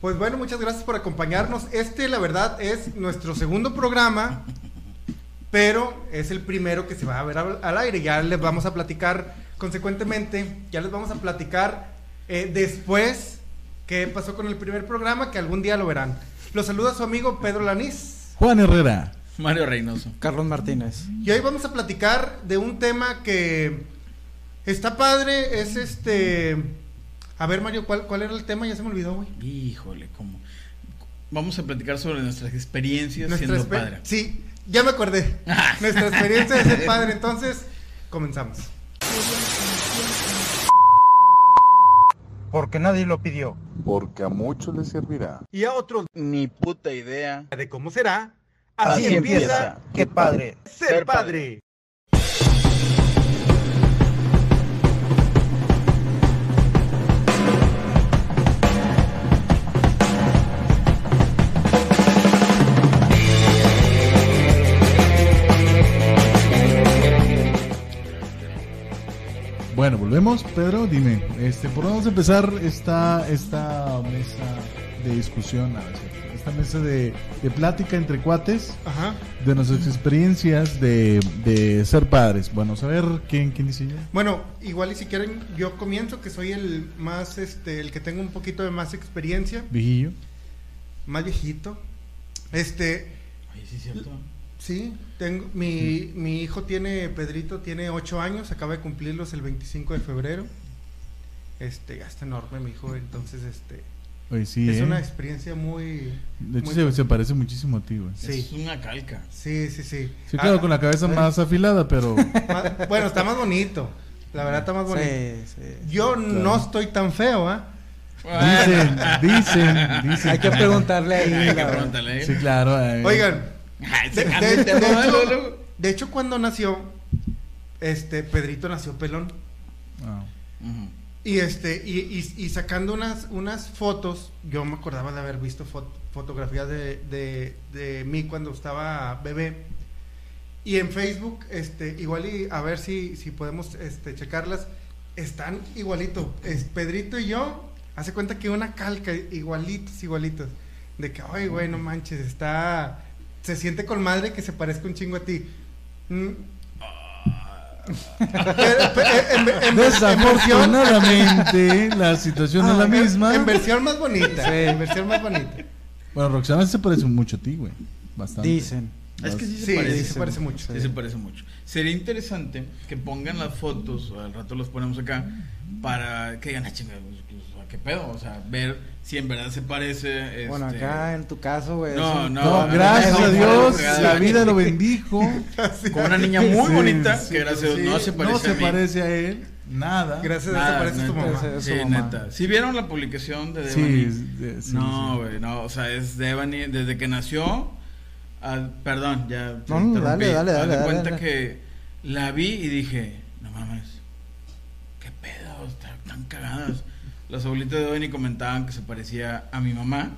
Pues bueno, muchas gracias por acompañarnos. Este, la verdad, es nuestro segundo programa, pero es el primero que se va a ver al, al aire. Ya les vamos a platicar, consecuentemente, ya les vamos a platicar eh, después qué pasó con el primer programa, que algún día lo verán. Los saluda su amigo Pedro Lanís. Juan Herrera. Mario Reynoso. Carlos Martínez. Y hoy vamos a platicar de un tema que está padre, es este... A ver, Mario, ¿cuál, cuál era el tema? Ya se me olvidó, güey. Híjole, ¿cómo? Vamos a platicar sobre nuestras experiencias Nuestra siendo exper- padre. Sí, ya me acordé. Nuestra experiencia de ser padre. Entonces, comenzamos. Porque nadie lo pidió. porque a muchos les servirá. Y a otros Ni puta idea. de cómo será. Así, Así empieza, empieza. Qué padre. ser, ser padre. Bueno, volvemos. Pedro, dime, este, ¿por dónde vamos a empezar esta, esta mesa de discusión? Ah, es cierto, Esta mesa de, de plática entre cuates Ajá. de nuestras experiencias de, de ser padres. Bueno, a ver quién, quién dice ya. Bueno, igual y si quieren, yo comienzo, que soy el más, este, el que tengo un poquito de más experiencia, Vigillo. más viejito. Este, Oye, sí es cierto. Sí, tengo, mi, mi hijo tiene, Pedrito, tiene 8 años, acaba de cumplirlos el 25 de febrero. Este, ya está enorme mi hijo, entonces, este, Oye, sí, es ¿eh? una experiencia muy... De hecho, muy- se, se parece muchísimo a ti, güey. Sí. Es una calca. Sí, sí, sí. Sí, claro, Ah, con la cabeza más afilada, pero... más- bueno, está más bonito. La verdad está más bonito. Sí, sí. Yo no estoy tan feo, ¿ah? Dicen, dicen, dicen. Hay que preguntarle ahí. Hay que preguntarle. Sí, claro. eh. Oigan, de, cambia de- de hecho, de cuando nació, este, Pedrito nació pelón. Ah. Y este, y, y- y sacando unas, unas fotos, yo me acordaba de haber visto fot- fotografías de, de, de mí cuando estaba bebé. Y en Facebook, este, igual y a ver si, si podemos este, checarlas, están igualito. Es Pedrito y yo, hace cuenta que una calca, igualitos, igualitos. De que, ay, güey, no manches, está. Se siente con madre que se parezca un chingo a ti. Mm. En- en- en- Desafortunadamente, la situación es Ah, la en- misma. En versión más bonita. En versión más bonita. Bueno, Roxana se parece mucho a ti, güey. Bastante. Dicen. Es que sí se Sí, parece. sí se parece mucho. Sí, se parece mucho. Sería interesante que pongan las fotos, o al rato los ponemos acá, para que digan, ah, chinga, pues, pues, ¿qué pedo? O sea, ver si en verdad se parece. Bueno, este, acá en tu caso, güey. No, no, No, no, gracias no, a Dios, no, la vida lo bendijo. Con una niña muy Sí, bonita, sí, que gracias a Dios sí, no se parece no se a mí. parece a él, nada. Gracias a Dios Nada, parece tu neta. mamá. Parece- Sí, su mamá. neta. Si vieron la publicación de Sí, Devani? es de- sí, no, sí. güey, no, o sea, es Devani desde que nació. Ah, perdón, ya. te No, no, interrumpí. dale, dale, dale, dale, cuenta dale. que la vi y dije, no mames, qué pedo, están tan cagadas. Las abuelitas de Devani comentaban que se parecía a mi mamá.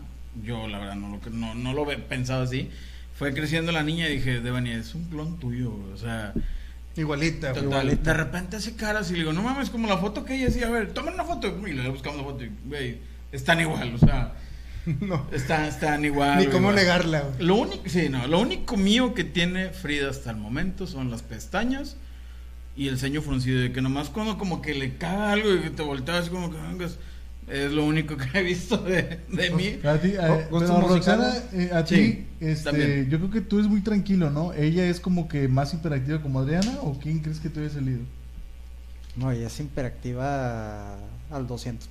Yo, la verdad, no lo, no, no lo he pensado así. Fue creciendo la niña y dije, Devani, es un clon tuyo, o sea. Igualita. Total, Igualita. de repente hace caras y le digo, no mames, como la foto que ella decía, a ver, toma una foto. Y le voy buscando foto y, güey, están igual, o sea, No. están, están igual. Ni cómo igual. negarla. güey. Lo único, sí, no, lo único mío que tiene Frida hasta el momento son las pestañas y el ceño fruncido, de que nomás cuando como que le caga algo y que te volteas como que vengas, es lo único que he visto de, de mí. A ti, a, Oh, pero, Roxana, musicales. eh, a Sí, ti, este, también. yo creo que tú eres muy tranquilo, ¿no? ¿Ella es como que más hiperactiva como Adriana o quién crees que te haya salido? No, ella es hiperactiva al 200%,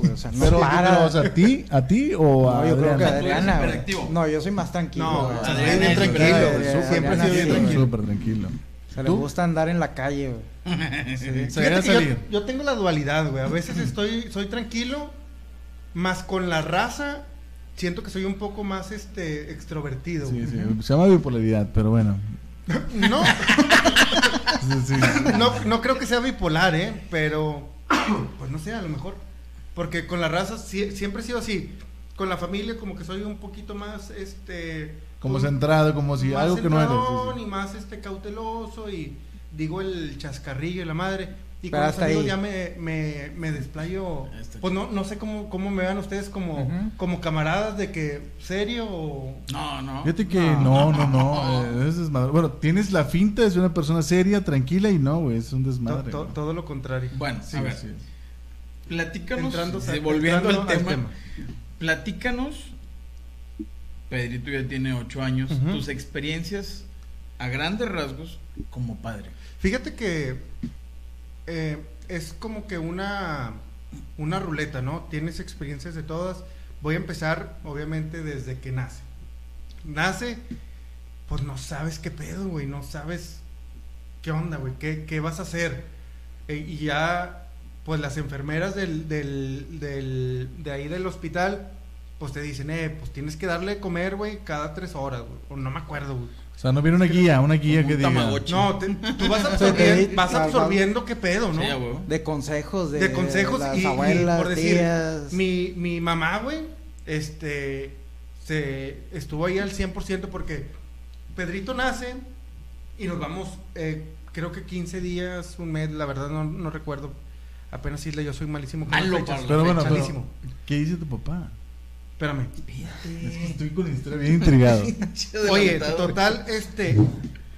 güey. O sea, no pero, para. pero, o sea, ¿a ti, a ti o a no, yo creo que Adriana? No, yo soy más tranquilo. No, güey. Adriana es bien tranquilo, Adriana, Siempre ha sido bien tranquilo. Súper tranquilo. Se le gusta andar en la calle, güey. Sí. Fíjate que yo tengo la dualidad, güey. A veces estoy, soy tranquilo, más con la raza, siento que soy un poco más este extrovertido. Sí, güey. sí, se llama bipolaridad, pero bueno. No, Sí, no, no creo que sea bipolar, ¿eh? Pero, pues no sé, a lo mejor. Porque con la raza siempre he sido así. Con la familia como que soy un poquito más, este... Como un- centrado, como si algo que no eres. sí, centradón sí. y más este cauteloso y digo el chascarrillo y la madre. Y Pero con los hasta amigos ahí. ya me, me, me desplayo. Pues no, no sé cómo, cómo me vean ustedes como, como camaradas de que serio o... No, no. Fíjate que no, no, no. eh, es desmadre. Bueno, tienes la finta de ser una persona seria, tranquila y no, güey, es un desmadre. to- todo lo contrario. Bueno, Sí, a ver, sí. platícanos, Entrando- sí, volviendo entrando al tema, platícanos, Pedrito ya tiene ocho años, tus experiencias a grandes rasgos como padre. Fíjate que eh, es como que una, una ruleta, ¿no? Tienes experiencias de todas. Voy a empezar, obviamente, desde que nace. Nace, pues no sabes qué pedo, güey, no sabes qué onda, güey, qué, qué vas a hacer. Eh, y ya, pues las enfermeras del, del, del, de ahí del hospital, pues te dicen, eh, pues tienes que darle de comer, güey, cada tres horas, güey. O no me acuerdo, güey. O sea, no viene una guía, una guía que diga. Tamagotchi. No, te- tú vas, absorbiendo, vas va- va- absorbiendo qué pedo, ¿no? Sí, a huevo. De consejos de, de consejos las y, y abuelas, por decir, tías. mi, mi mamá, güey, este, se estuvo ahí al 100% porque Pedrito nace y nos vamos, eh, creo que 15 días, un mes, la verdad no, no recuerdo. Apenas isla, yo soy malísimo con las Malo fechas. para Pero bueno, pero, Malísimo. ¿qué dice tu papá? Espérame. Es que estoy con la historia bien intrigado. Oye, total, este,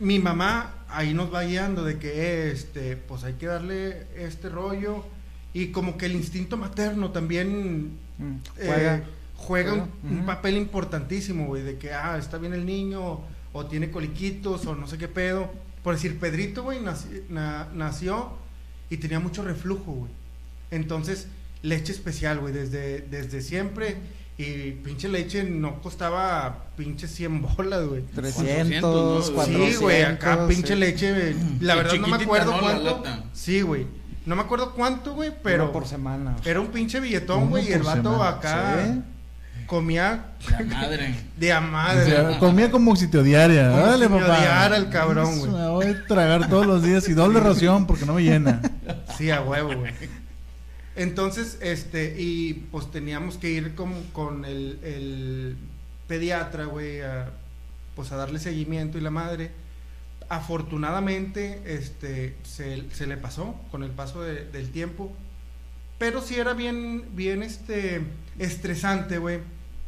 mi mamá ahí nos va guiando de que, este, pues hay que darle este rollo y como que el instinto materno también Mm, eh, juega. un, papel importantísimo, güey, de que, ah, está bien el niño, o tiene coliquitos, o no sé qué pedo. Por decir, Pedrito, güey, naci- na- nació y tenía mucho reflujo, güey. Entonces, leche especial, güey, desde, desde siempre. Y pinche leche no costaba pinche 100 bolas, güey. 300, ¿no? 400. Sí, güey, acá pinche sí. leche, la verdad no me acuerdo ¿no? Cuánto. Sí, güey. No me acuerdo cuánto, güey, Uno pero por semana. era un pinche billetón, Uno güey, y el vato semana. acá Sí. comía La madre. de a O madre. sea, comía como si te odiara. Como Órale, si me papá. odiara el cabrón, güey. Me voy a tragar todos los días y doble ración porque no me llena. Sí, a huevo, güey. Entonces, este, y pues teníamos que ir con, con el, el pediatra, güey, a, pues a darle seguimiento y la madre. Afortunadamente, este, se, se le pasó con el paso de- del tiempo. Pero sí era bien, bien, este, estresante, güey.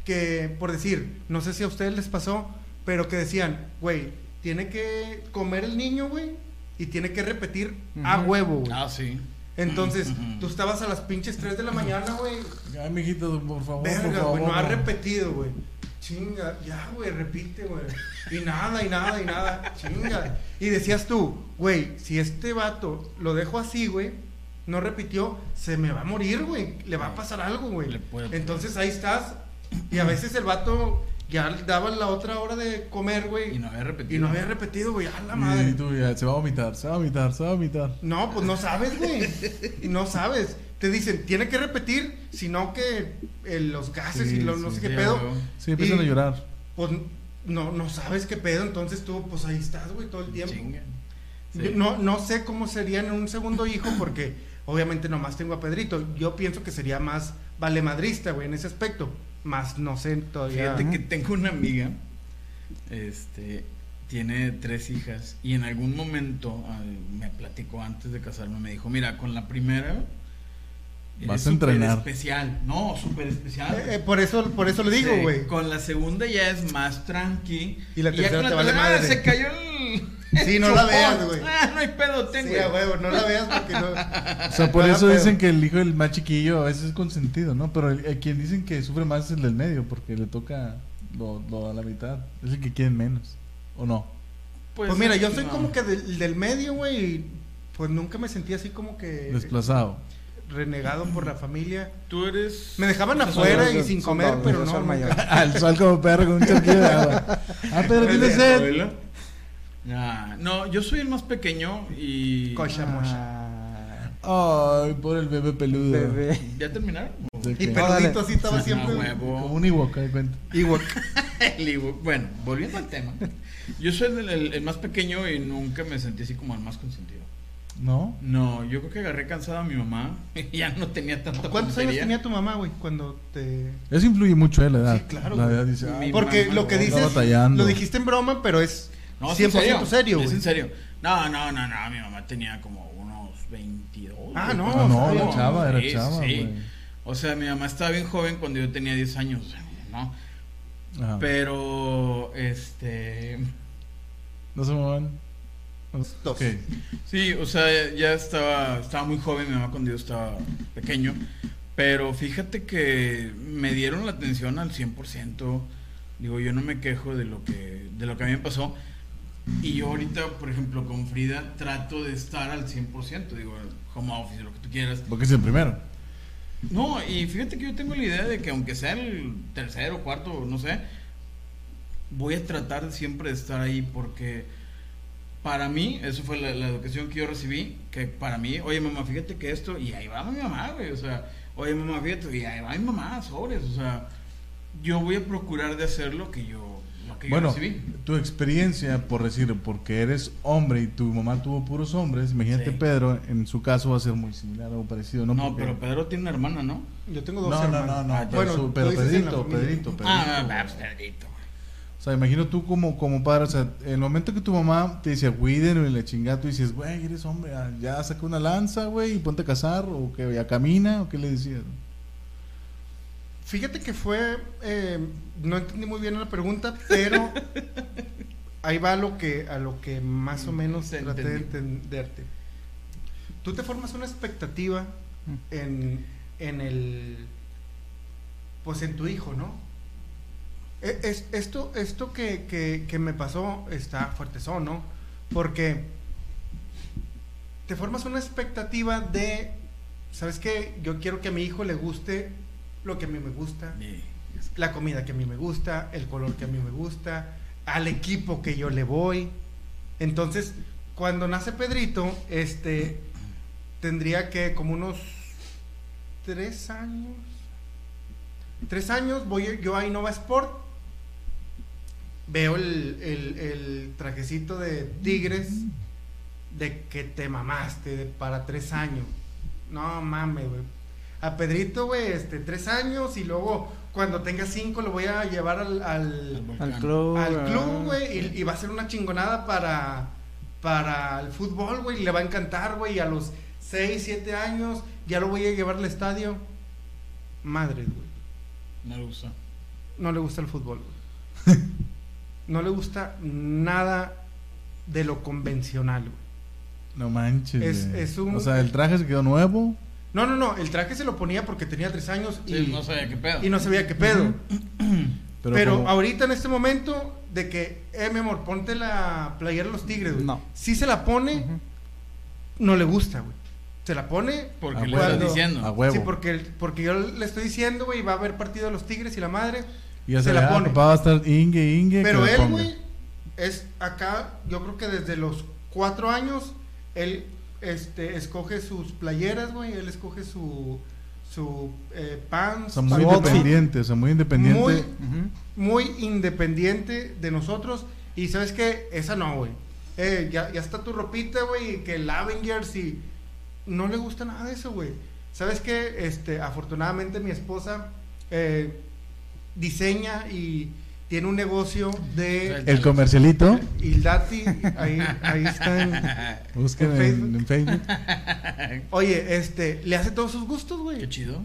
Que, por decir, no sé si a ustedes les pasó, pero que decían, güey, tiene que comer el niño, güey, y tiene que repetir a huevo, güey. Ah, sí. Entonces, tú estabas a las pinches 3 de la mañana, güey. Ay, mijito, por favor, por Verga, favor. güey, no ha repetido, güey. Chinga, ya, güey, repite, güey. Y nada, y nada, y nada. Chinga. Y decías tú, güey, si este vato lo dejo así, güey, no repitió, se me va a morir, güey. Le va a pasar algo, güey. Entonces ahí estás. Y a veces el vato ya daba la otra hora de comer, güey. Y no había repetido. Y no había repetido, güey. A la Y madre. tú ya, se va a vomitar, se va a vomitar, se va a vomitar. No, pues no sabes, güey. No sabes. Te dicen, tiene que repetir, sino que eh, los gases Sí, y lo, no sé qué pedo. Sí, empiezan Y- a llorar. Pues no, no sabes qué pedo. Entonces tú, pues ahí estás, güey, todo el tiempo. Chinga. Sí. Yo no, no sé cómo sería en un segundo hijo, porque obviamente nomás tengo a Pedrito. Yo pienso que sería más valemadrista, güey, en ese aspecto. Más no sé todavía. Fíjate que tengo una amiga, este, tiene tres hijas y en algún momento ay, me platicó antes de casarme, me dijo, mira, con la primera Vas a entrenar. especial, no, súper especial. Eh, eh, por eso, por eso lo digo, Sí, güey. Con la segunda ya es más tranqui. Y la ya tercera con te vale madre. Se cayó el. Sí, no la veas, güey. Ah, no hay pedo, ten, Sí, güey. a huevo, no la veas porque no. O sea, por No eso pedo. dicen que el hijo del más chiquillo a veces es consentido, ¿no? Pero el, el quien dicen que sufre más es el del medio, porque le toca lo, lo a la mitad. Es el que quieren menos, ¿o no? Pues, mira, yo soy no. como que del, del medio, güey. y Pues nunca me sentí así como que Desplazado. Renegado por la familia. Tú eres. Me dejaban Pues, afuera y sin comer, pero no. mayor. Al sol como perro con un de agua. Ah, Pedro, ¿tienes sed? Ah, no, yo soy el más pequeño y. Cocha mocha. Ah, Ay, por el bebé peludo. bebé. ¿Ya terminaron? ¿De Y peludito así estaba Ah, siempre. huevo. Como un Ewok, ahí cuenta. Igual. El ebook. Bueno, volviendo al tema. Yo soy el, el- el más pequeño y nunca me sentí así como el más consentido. ¿No? No, yo creo que agarré cansada a mi mamá y ya no tenía tanta ¿Cuántos años tenía tu mamá, güey, cuando te...? Eso influye mucho, ¿eh? La edad. Sí, claro, La edad dice, Mi "Ay, Porque mamá, lo que dices, lo dijiste en broma, pero es No, es 100% en serio. serio, Es en serio. No, no, no, no. Mi mamá tenía como unos 22. Ah, no, Ah, no, era era chava, era Sí, chava, sí. güey. O sea, mi mamá estaba bien joven cuando yo tenía 10 años, ¿no? Ajá. Pero, este... No se muevan. Dos. Ok. Sí, o sea, ya estaba, estaba muy joven mi mamá cuando yo estaba pequeño. Pero fíjate que me dieron la atención al 100%. Digo, yo no me quejo de lo que, de lo que a mí me pasó. Y yo ahorita, por ejemplo, con Frida trato de estar al 100%. Digo, home office, lo que tú quieras. Porque es el primero. No, y fíjate que yo tengo la idea de que aunque sea el tercero, cuarto, no sé, voy a tratar siempre de estar ahí porque para mí, eso fue la, la educación que yo recibí, que para mí, oye mamá, fíjate que esto, y ahí va mi mamá, güey, o sea, oye mamá, fíjate, y ahí va mi mamá, sobres, o sea, yo voy a procurar de hacer lo que yo, lo que yo Bueno, recibí. tu experiencia, por decir, porque eres hombre y tu mamá tuvo puros hombres, imagínate Sí. Pedro, en su caso va a ser muy similar o parecido, ¿no? No, Porque- pero Pedro tiene una hermana, ¿no? Yo tengo dos No, no, hermanos. no, no, Ah, pero, bueno, su- pero Pedrito. Pedrito, Pedrito. Ah, güey. pues, Pedrito, güey. O sea, imagino tú como, como padre, o sea, el momento que tu mamá te dice cuídenlo y la chingada, tú dices, güey, eres hombre, ah, ya saca una lanza, güey, y ponte a cazar, o que ya camina, o qué le decías. Fíjate que fue, eh, no entendí muy bien la pregunta, pero ahí va a lo que, a lo que más o menos Te traté de entenderte. Tú te formas una expectativa en, en el, pues en tu hijo, ¿no? E- Es, esto esto que, que, que me pasó está fuertezón, ¿no? Porque te formas una expectativa de, ¿sabes qué? Yo quiero que a mi hijo le guste lo que a mí me gusta, Sí. la comida que a mí me gusta, el color que a mí me gusta, al equipo que yo le voy. Entonces, cuando nace Pedrito, este, tendría que como unos tres años. Tres años voy yo a Innova Sport. Veo el, el- el trajecito de Tigres de que te mamaste de- para tres años. No mames, güey. A Pedrito, güey, este, tres años y luego cuando tenga cinco lo voy a llevar al, al, volcán. Al club. al ah. club, güey, y, y va a ser una chingonada para, para el fútbol, güey, y le va a encantar, güey, y a los 6, 7 años ya lo voy a llevar al estadio. Madre, güey, No le gusta. no le gusta el fútbol, güey. No le gusta nada de lo convencional, güey. No manches. Es- güey. es un- O sea, el traje se quedó nuevo. No, no, no, el traje se lo ponía porque tenía 3 años y, Sí, no sabía qué pedo. y no sabía qué pedo. Pero, Pero, como- ahorita en este momento de que, eh, mi amor, ponte la playera de los tigres, güey. No. Si se la pone, no le gusta, güey. Se la pone Porque A le huevo. estás diciendo. A huevo. Sí, porque, porque yo le estoy diciendo, güey, va a haber partido de los tigres y la madre. Y ya se se la la pone. Va a estar ingue, ingue. Pero que él, güey, es acá, yo creo que desde los cuatro años, él este, escoge sus playeras, güey, él escoge su, su eh, O pants, sea, muy su outfit, independiente, o sea, muy independiente. Muy- Ujú. muy independiente de nosotros. Y sabes qué, esa no, güey. Eh, ya, ya está tu ropita, güey, que el Avengers y no le gusta nada de eso, güey. ¿Sabes qué? Este, afortunadamente mi esposa eh, diseña y tiene un negocio de El comercialito, Ildati, ahí, ahí está en- busquen En Facebook. Oye, este, le hace todos sus gustos, güey. Qué chido.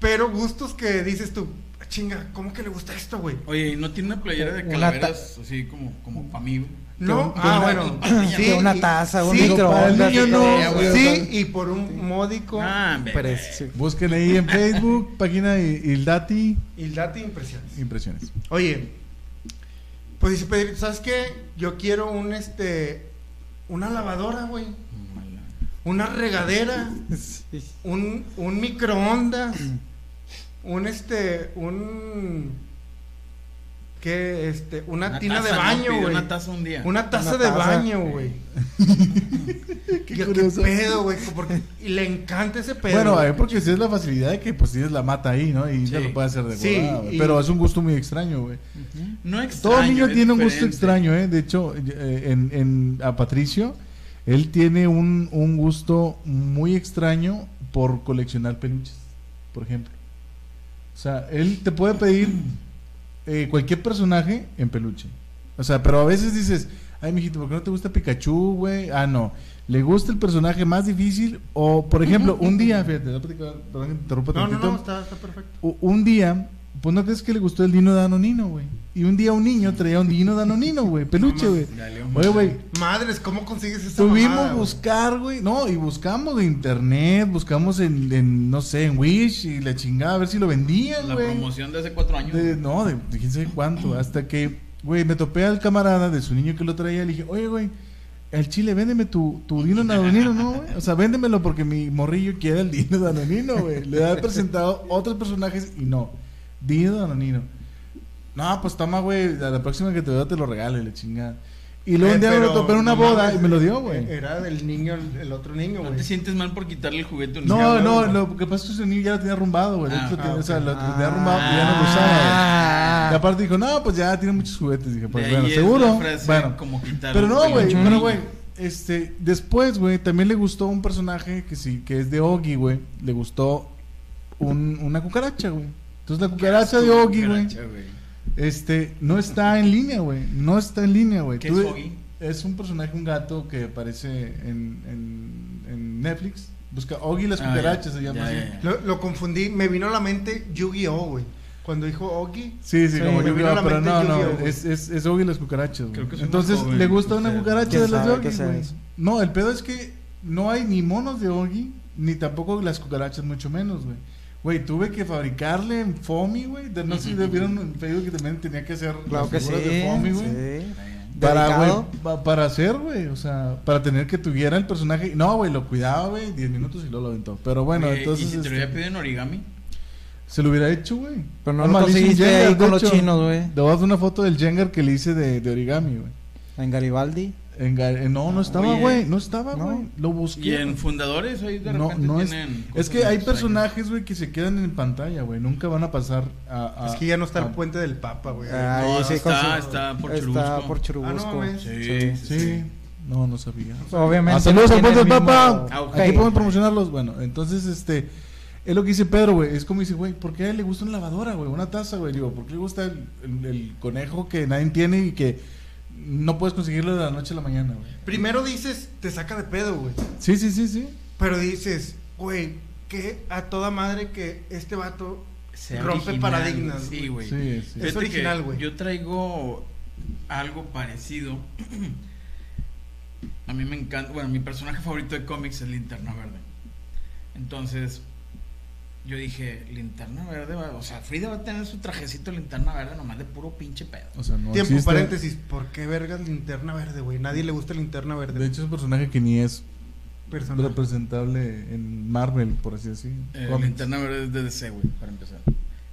Pero gustos que dices tú, "Ah, chinga, ¿cómo que le gusta esto, güey? Oye, ¿y no tiene una playera de calaveras así como, como para mí? güey? No, De ah, una- bueno. de una taza, un sí, microondas. no. Sí, y por un módico. Ah. Precio. Busquen ahí en Facebook, página Ildati Ildati Impresiones. Impresiones. Oye, pues dice Pedrito, ¿sabes qué? Yo quiero un este una lavadora, güey. Una regadera, Sí. un, un microondas, un este, un ¿qué? Este, una, Una tina de baño, güey. Una taza un día. Una taza Una de taza. baño, güey. Qué Yo, ¿Qué curioso. pedo, güey? Porque y le encanta ese pedo. Bueno, eh, porque si es la facilidad de que pues tienes la mata ahí, ¿no? Y ya lo puede hacer de Sí, y- Pero es un gusto muy extraño, güey. No extraño. Todo niño tiene un gusto extraño, ¿eh? De hecho, eh, en, en- a Patricio, él tiene un, un gusto muy extraño por coleccionar peluches, por ejemplo. O sea, él te puede pedir eh, cualquier personaje en peluche. O sea, pero a veces dices, ay, mijito, ¿por qué no te gusta Pikachu, güey? Ah, no. ¿Le gusta el personaje más difícil? O, por ejemplo, un día, fíjate, perdón que te interrumpa No, no, no, está, está perfecto. Un día, pues no crees que le gustó el Dino Danonino, güey. Y un día un niño traía un Dino Danonino, güey, peluche, güey. Oye, güey, Madres, ¿cómo consigues esa tuvimos mamada, buscar, güey. No, y buscamos de internet, buscamos en, en, no sé, en Wish y la chingada, a ver si lo vendían, La güey. promoción de hace cuatro años. De- no, de, de quién sabe cuánto. Hasta que, güey, me topé al camarada de su niño que lo traía. Le dije, oye, güey, el chile, véndeme tu, tu Dino Danonino, ¿no, güey? O sea, véndemelo porque mi morrillo quiere el Dino Danonino, güey. Le he presentado otros personajes y no. Dino Danonino. No, pues toma, güey, a la próxima que te vea te lo regalo y la chingada. Y luego un Eh, día me lo topé en una no boda y me lo dio, güey. Era del niño, el, otro niño, ¿No güey. te sientes mal por quitarle el juguete a un No, niño? no, güey. lo que pasa es que ese niño ya lo tenía arrumbado, güey. Ah, ah, o sea, lo, tenía arrumbado y ya no lo usaba, güey. Y aparte dijo, no, pues ya tiene muchos juguetes. Dije, pues bueno, seguro. Bueno, como pero no, güey, pero güey, este, después, güey, también le gustó un personaje que sí, que es de Ogi, güey. Le gustó un, una cucaracha, güey. Entonces la cucaracha de Ogi, güey, este, no está en línea, güey. No está en línea, güey. ¿Qué Tú- es Ogi? Es un personaje, un gato que aparece en, en, en Netflix. Busca Ogi y las Ah, cucarachas, ya, se llama ya, así. ya, ya. Lo, lo confundí, me vino a la mente Yu-Gi-Oh, güey. Cuando dijo Ogi. Sí, sí, Sí, como me Yu-Gi-Oh, vino a la pero no, no, es, es, es Ogi y las cucarachas. güey. Entonces, joven ¿le gusta una cucaracha ¿Quién de las de sea güey? No, el pedo es que no hay ni monos de Ogi, ni tampoco las cucarachas, mucho menos, güey. Güey, tuve que fabricarle en Fomi, güey. De- No sé si vieron en Facebook que también tenía que hacer Claro las que sí. figuras de Fomi, güey. sí. Para, güey, pa- para hacer, güey, o sea, para tener que tuviera el personaje. No, güey, lo cuidaba, güey, 10 minutos y luego lo aventó. Pero bueno, entonces ¿Y si te lo este, hubiera pedido en origami? se lo hubiera hecho, güey. Pero no Ah, lo conseguiste ahí con los chinos, güey. Te voy a dar una foto del Jengar que le hice de, de origami, güey. En Garibaldi. En eh, no, no estaba, güey, no estaba, No. güey. Lo busqué. Y en fundadores ahí de no, repente no es, tienen. es cosas que hay personajes, güey, que se quedan en pantalla, güey. Nunca van a pasar a. a- Es que ya no está a- el puente del Papa, güey. Ah, No, Ahí no sí, está, su- está por Está Churubusco. por Ah, Churubusco. no, mames. Sí, Sí. sí, Sí, no, no sabía. Obviamente. Ah, saludos al puente el del Papa. Aquí podemos promocionarlos. Bueno, entonces, este. Es lo que dice Pedro, güey. Es como dice, güey, ¿por qué a él le gusta una lavadora, güey? Una taza, güey. Digo, ¿por qué le gusta el, el- el conejo que nadie tiene y que no puedes conseguirlo de la noche a la mañana, güey? Primero dices, te saca de pedo, güey. Sí, sí, sí, sí. Pero dices, güey, que a toda madre que este vato Sea rompe original. paradigmas. Sí, güey. Sí, sí. Es original, güey. Yo traigo algo parecido. A mí me encanta. Bueno, mi personaje favorito de cómics es Linterna Verde. Entonces, yo dije, Linterna Verde, va- o sea, Frida va a tener su trajecito de Linterna Verde nomás de puro pinche pedo. O sea, no Tiempo, existe. paréntesis. ¿Por qué vergas linterna verde, güey? Nadie le gusta linterna verde. De hecho, es un personaje que ni es personal. representable en Marvel, por así decir. Eh. Linterna Verde es de DC, güey, para empezar.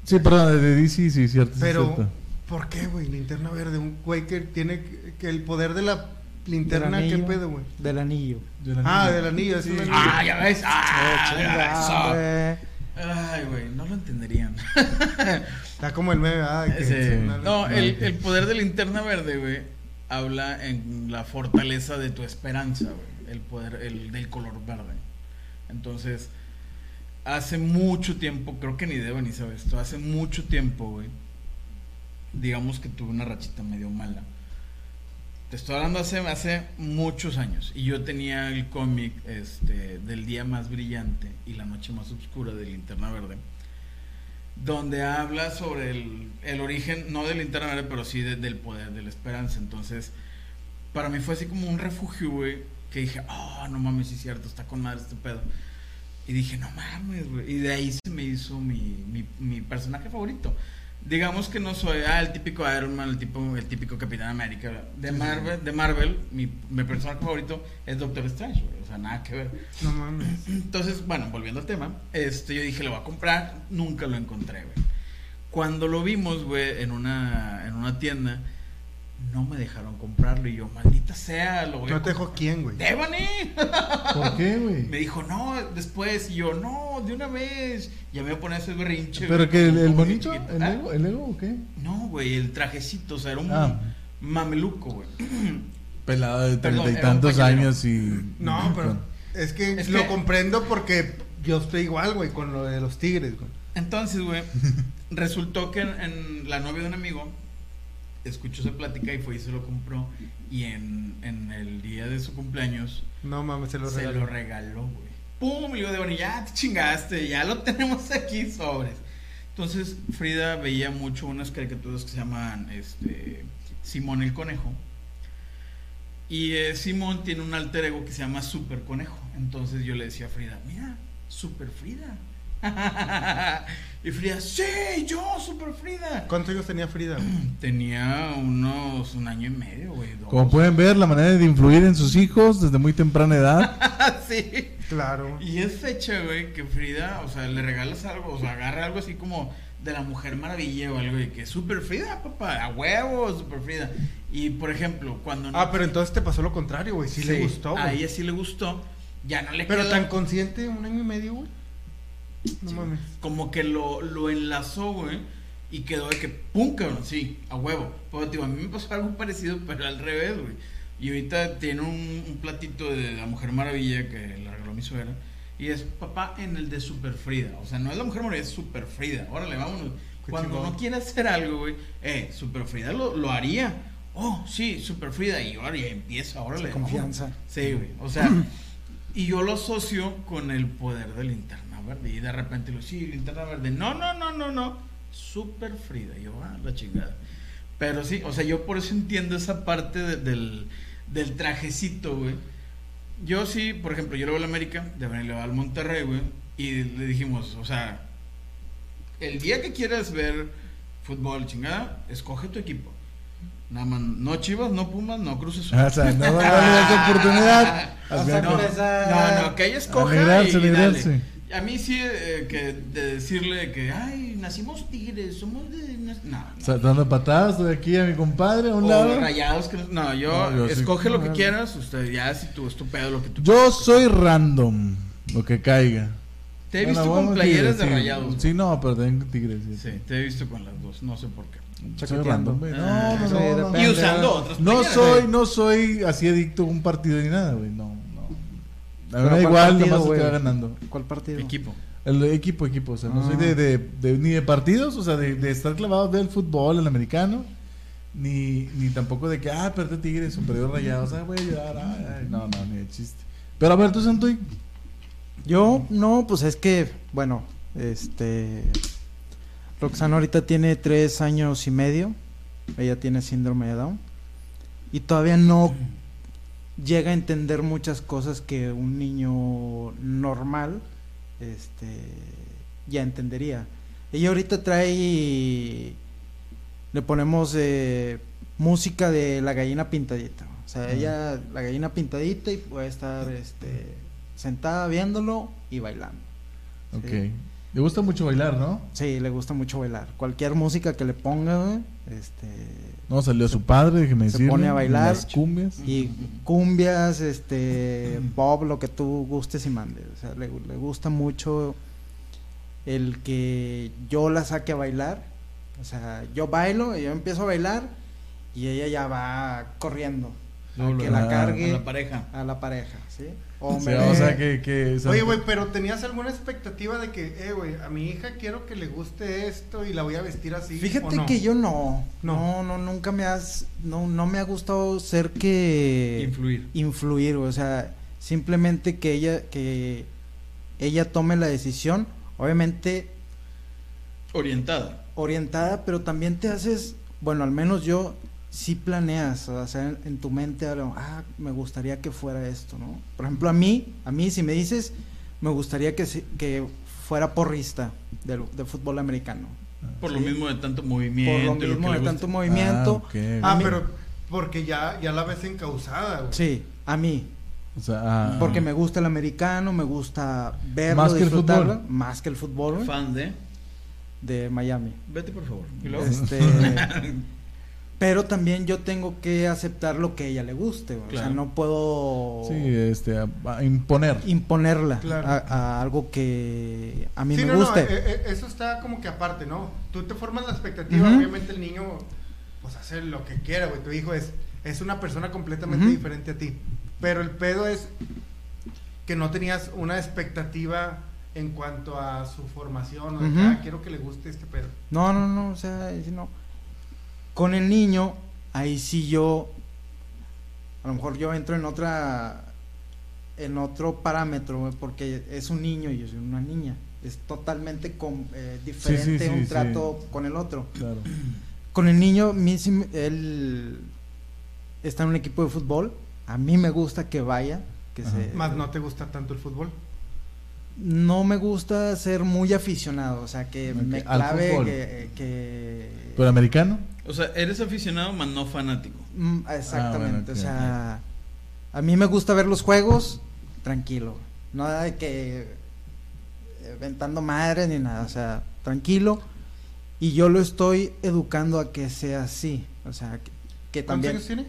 Sí, perdón, de DC, sí, cierto. sí, Pero, cierto. ¿por qué, güey? Linterna verde. Un güey que tiene que, el poder de la linterna, Del ¿qué anillo. pedo, güey? Del anillo. Del Ah, del anillo, es Sí. un anillo. ¡Ah, ya ves! ¡Ah! Oh, eso! Ay, güey, no lo entenderían. Está como el meme, ah, que una- no, el, el poder de linterna verde, güey, habla en la fortaleza de tu esperanza, güey. El poder el, del color verde. Entonces, hace mucho tiempo, creo que ni debo ni sabe esto, hace mucho tiempo, güey. Digamos que tuve una rachita medio mala. Te estoy hablando hace, hace muchos años. Y yo tenía el cómic este, del día más brillante y la noche más oscura de Linterna Verde. Donde habla sobre el, el origen, no de Linterna Verde, pero sí de- del poder, de la esperanza. Entonces, para mí fue así como un refugio, güey. Que dije, oh, no mames, sí es cierto, está con madre este pedo. Y dije, no mames, güey. Y de ahí se me hizo mi, mi, mi personaje favorito. Digamos que no soy ah, el típico Iron Man, el, tipo, el típico Capitán América. De Marvel, de Marvel mi, mi personaje favorito es Doctor Strange. O sea, nada que ver. No mames. Entonces, bueno, volviendo al tema, este, yo dije, lo voy a comprar, nunca lo encontré, güey. Cuando lo vimos, güey, en una, en una tienda, no me dejaron comprarlo y yo, maldita sea, lo voy ¿No a te dejó quién, güey? ¡Devani! ¿Por qué, güey? Me dijo, no, después, y yo, no, de una vez. Ya me voy a poner ese berrinche. ¿Pero güey, que el, bonito? ¿El ego? ¿El ego o qué? No, güey, el trajecito, o sea, era un Ah. mameluco, güey. Pelado de treinta y tantos años y... No, pero es que Es lo que- comprendo porque yo estoy igual, güey, con lo de los tigres, güey. Entonces, güey, resultó que en, en la novia de un amigo escuchó esa plática y fue y se lo compró. Y en, en el día de su cumpleaños No mames, se lo se regaló. lo regaló, güey. ¡Pum! Y yo de bueno, ya te chingaste, ya lo tenemos aquí sobres. Entonces Frida veía mucho unas caricaturas que se llaman este, Simón el Conejo. Y eh, Simón tiene un alter ego que se llama Super Conejo. Entonces yo le decía a Frida, mira, Super Frida. y Frida, sí, yo, Super Frida. ¿Cuántos años tenía Frida? Tenía unos un año y medio, güey. dos. Como pueden ver, la manera de influir en sus hijos desde muy temprana edad. sí. Claro. Y es fecha, güey, que Frida, o sea, le regalas algo, o sea, agarra algo así como de la Mujer Maravilla o algo y que super Frida, papá, a huevo, super Frida. Y por ejemplo, cuando Ah, pero entonces te pasó lo contrario, güey. Sí, le gustó, güey. A ella sí le gustó, ya no le Pero quedó. tan consciente, un año y medio, güey. No Sí. mames. Como que lo, lo enlazó, güey, y quedó de que, pum, cabrón, sí, a huevo. Digo, a mí me pasó algo parecido, pero al revés, güey. Y ahorita tiene un, un platito de la Mujer Maravilla que le regaló mi suegra. Y es papá en el de Super Frida. O sea, no es la Mujer Maravilla, es Super Frida. Órale, vámonos. Qué Cuando chingón. no quiere hacer algo, güey, eh, Super Frida lo, lo haría. Oh, sí, Super Frida. Y ahora ya empieza, órale. Confianza. Sí, güey. O sea, y yo lo asocio con el poder de linterna verde. Y de repente lo sí, linterna verde. No, no, no, no, no. Super Frida. Yo, ah, la chingada. Pero sí, o sea, yo por eso entiendo esa parte de- del, del trajecito, güey. Yo sí, por ejemplo, yo le voy al América, de le voy al Monterrey, güey. Y le dijimos, o sea, el día que quieras ver fútbol, chingada, escoge tu equipo. Nada más, no Chivas, no Pumas, no Cruces. O sea, no no le das oportunidad. No No, no, que ella escoja y, y dale. A mí sí, eh, que de decirle que, ay, nacimos tigres, somos de... No, no. O sea, dando patadas, estoy aquí a mi compadre a un O lado. rayados, que no, no, yo, No, yo sí. escoge lo que No, quieras, usted ya si tú es tu pedo lo que tú Yo quieras. soy random, lo que caiga. Te he Bueno, visto con playeras Tigres, de sí. rayados. Sí, no, pero tengo tigres. Sí, Sí, te he visto con las dos, no sé por qué. Soy Chaqueteando. random, güey. No, Ah, no, no, no, depende. Y no. usando otras No playeras. soy, no soy así adicto a un partido ni nada, güey. No, no. A mí me ¿Pero da cuál igual, partido, nomás se güey? queda ganando. ¿Cuál partido? Equipo. El de equipo, equipo. O sea, no Ah. soy de, de, de- ni de partidos, o sea, de, de estar clavado del fútbol, el americano. Ni, ni tampoco de que, ah, perdió Tigres o perdió Rayados. Ah, voy a llorar. ay, ay. No, no, ni de chiste. Pero a ver, tú, Santoy. Yo, no, pues es que, bueno, este. Roxana ahorita tiene tres años y medio. Ella tiene síndrome de Down. Y todavía no llega a entender muchas cosas que un niño normal este, ya entendería. Ella ahorita trae. Le ponemos eh, música de la gallina pintadita. O sea, ella, la gallina pintadita, y puede estar este, sentada viéndolo y bailando. Ok. Sí. Le gusta mucho bailar, ¿no? Sí, le gusta mucho bailar. Cualquier música que le ponga, este, No, salió su padre, déjeme se decirle. pone a bailar. Las cumbias. y cumbias, este, pop, lo que tú gustes y mandes. O sea, le, le gusta mucho el que yo la saque a bailar. O sea, yo bailo, y yo empiezo a bailar y ella ya va corriendo a que la ah, cargue A la pareja. a la pareja, ¿sí? Sí, me o sea, que... que Oye, güey, pero ¿tenías alguna expectativa de que, eh, güey, a mi hija quiero que le guste esto y la voy a vestir así? Fíjate o no? que yo no, No. no, no, nunca me has, no, no me ha gustado ser que Influir. influir, o sea, simplemente que ella, que ella tome la decisión, obviamente Orientada. orientada, pero también te haces, bueno, al menos yo sí planeas, o sea, en, en tu mente, algo, ah, me gustaría que fuera esto, ¿no? Por ejemplo, a mí, a mí si me dices, me gustaría que, que fuera porrista del, de fútbol americano. Por lo mismo de tanto Por movimiento. lo y mismo que de tanto movimiento. Ah. Ah, pero porque ya, ya la ves encausada, güey. Sí, a mí. O sea, ah, Porque me gusta el americano, me gusta verlo, Más que el disfrutarlo, fútbol. más que el fútbol güey, Fan de. de Miami. Vete, por favor. Y luego. Este, pero también yo tengo que aceptar lo que a ella le guste, o sea, no puedo Sí, este, a, a imponer. imponerla Claro. a, a algo que a mí Sí, me no, guste. no, eh, eh, eso está como que aparte, ¿no? Tú te formas la expectativa, obviamente el niño, pues hace lo que quiera, güey. Tu hijo es, es una persona completamente diferente a ti. Pero el pedo es que no tenías una expectativa en cuanto a su formación, o de que, Ujú. "Ah, quiero que le guste este pedo. No, no, no, o sea, si no. Con el niño, ahí sí yo, a lo mejor yo entro en otra, en otro parámetro, porque es un niño y yo soy una niña. Es totalmente com- eh, diferente sí, un sí. trato con el otro. Claro. Con el niño, mi- sí me- él está en un equipo de fútbol. A mí me gusta que vaya. Que se, Más no te gusta tanto el fútbol. No me gusta ser muy aficionado. O sea, que me clave, que... que- ¿Pero americano? O sea, eres aficionado, mas no fanático. Mm, exactamente. Ah, bueno, o sea, a mí me gusta ver los juegos tranquilo. Nada de que eh, ventando madre ni nada. O sea, tranquilo. Y yo lo estoy educando a que sea así. O sea, que, que ¿Cuántos también... años tiene?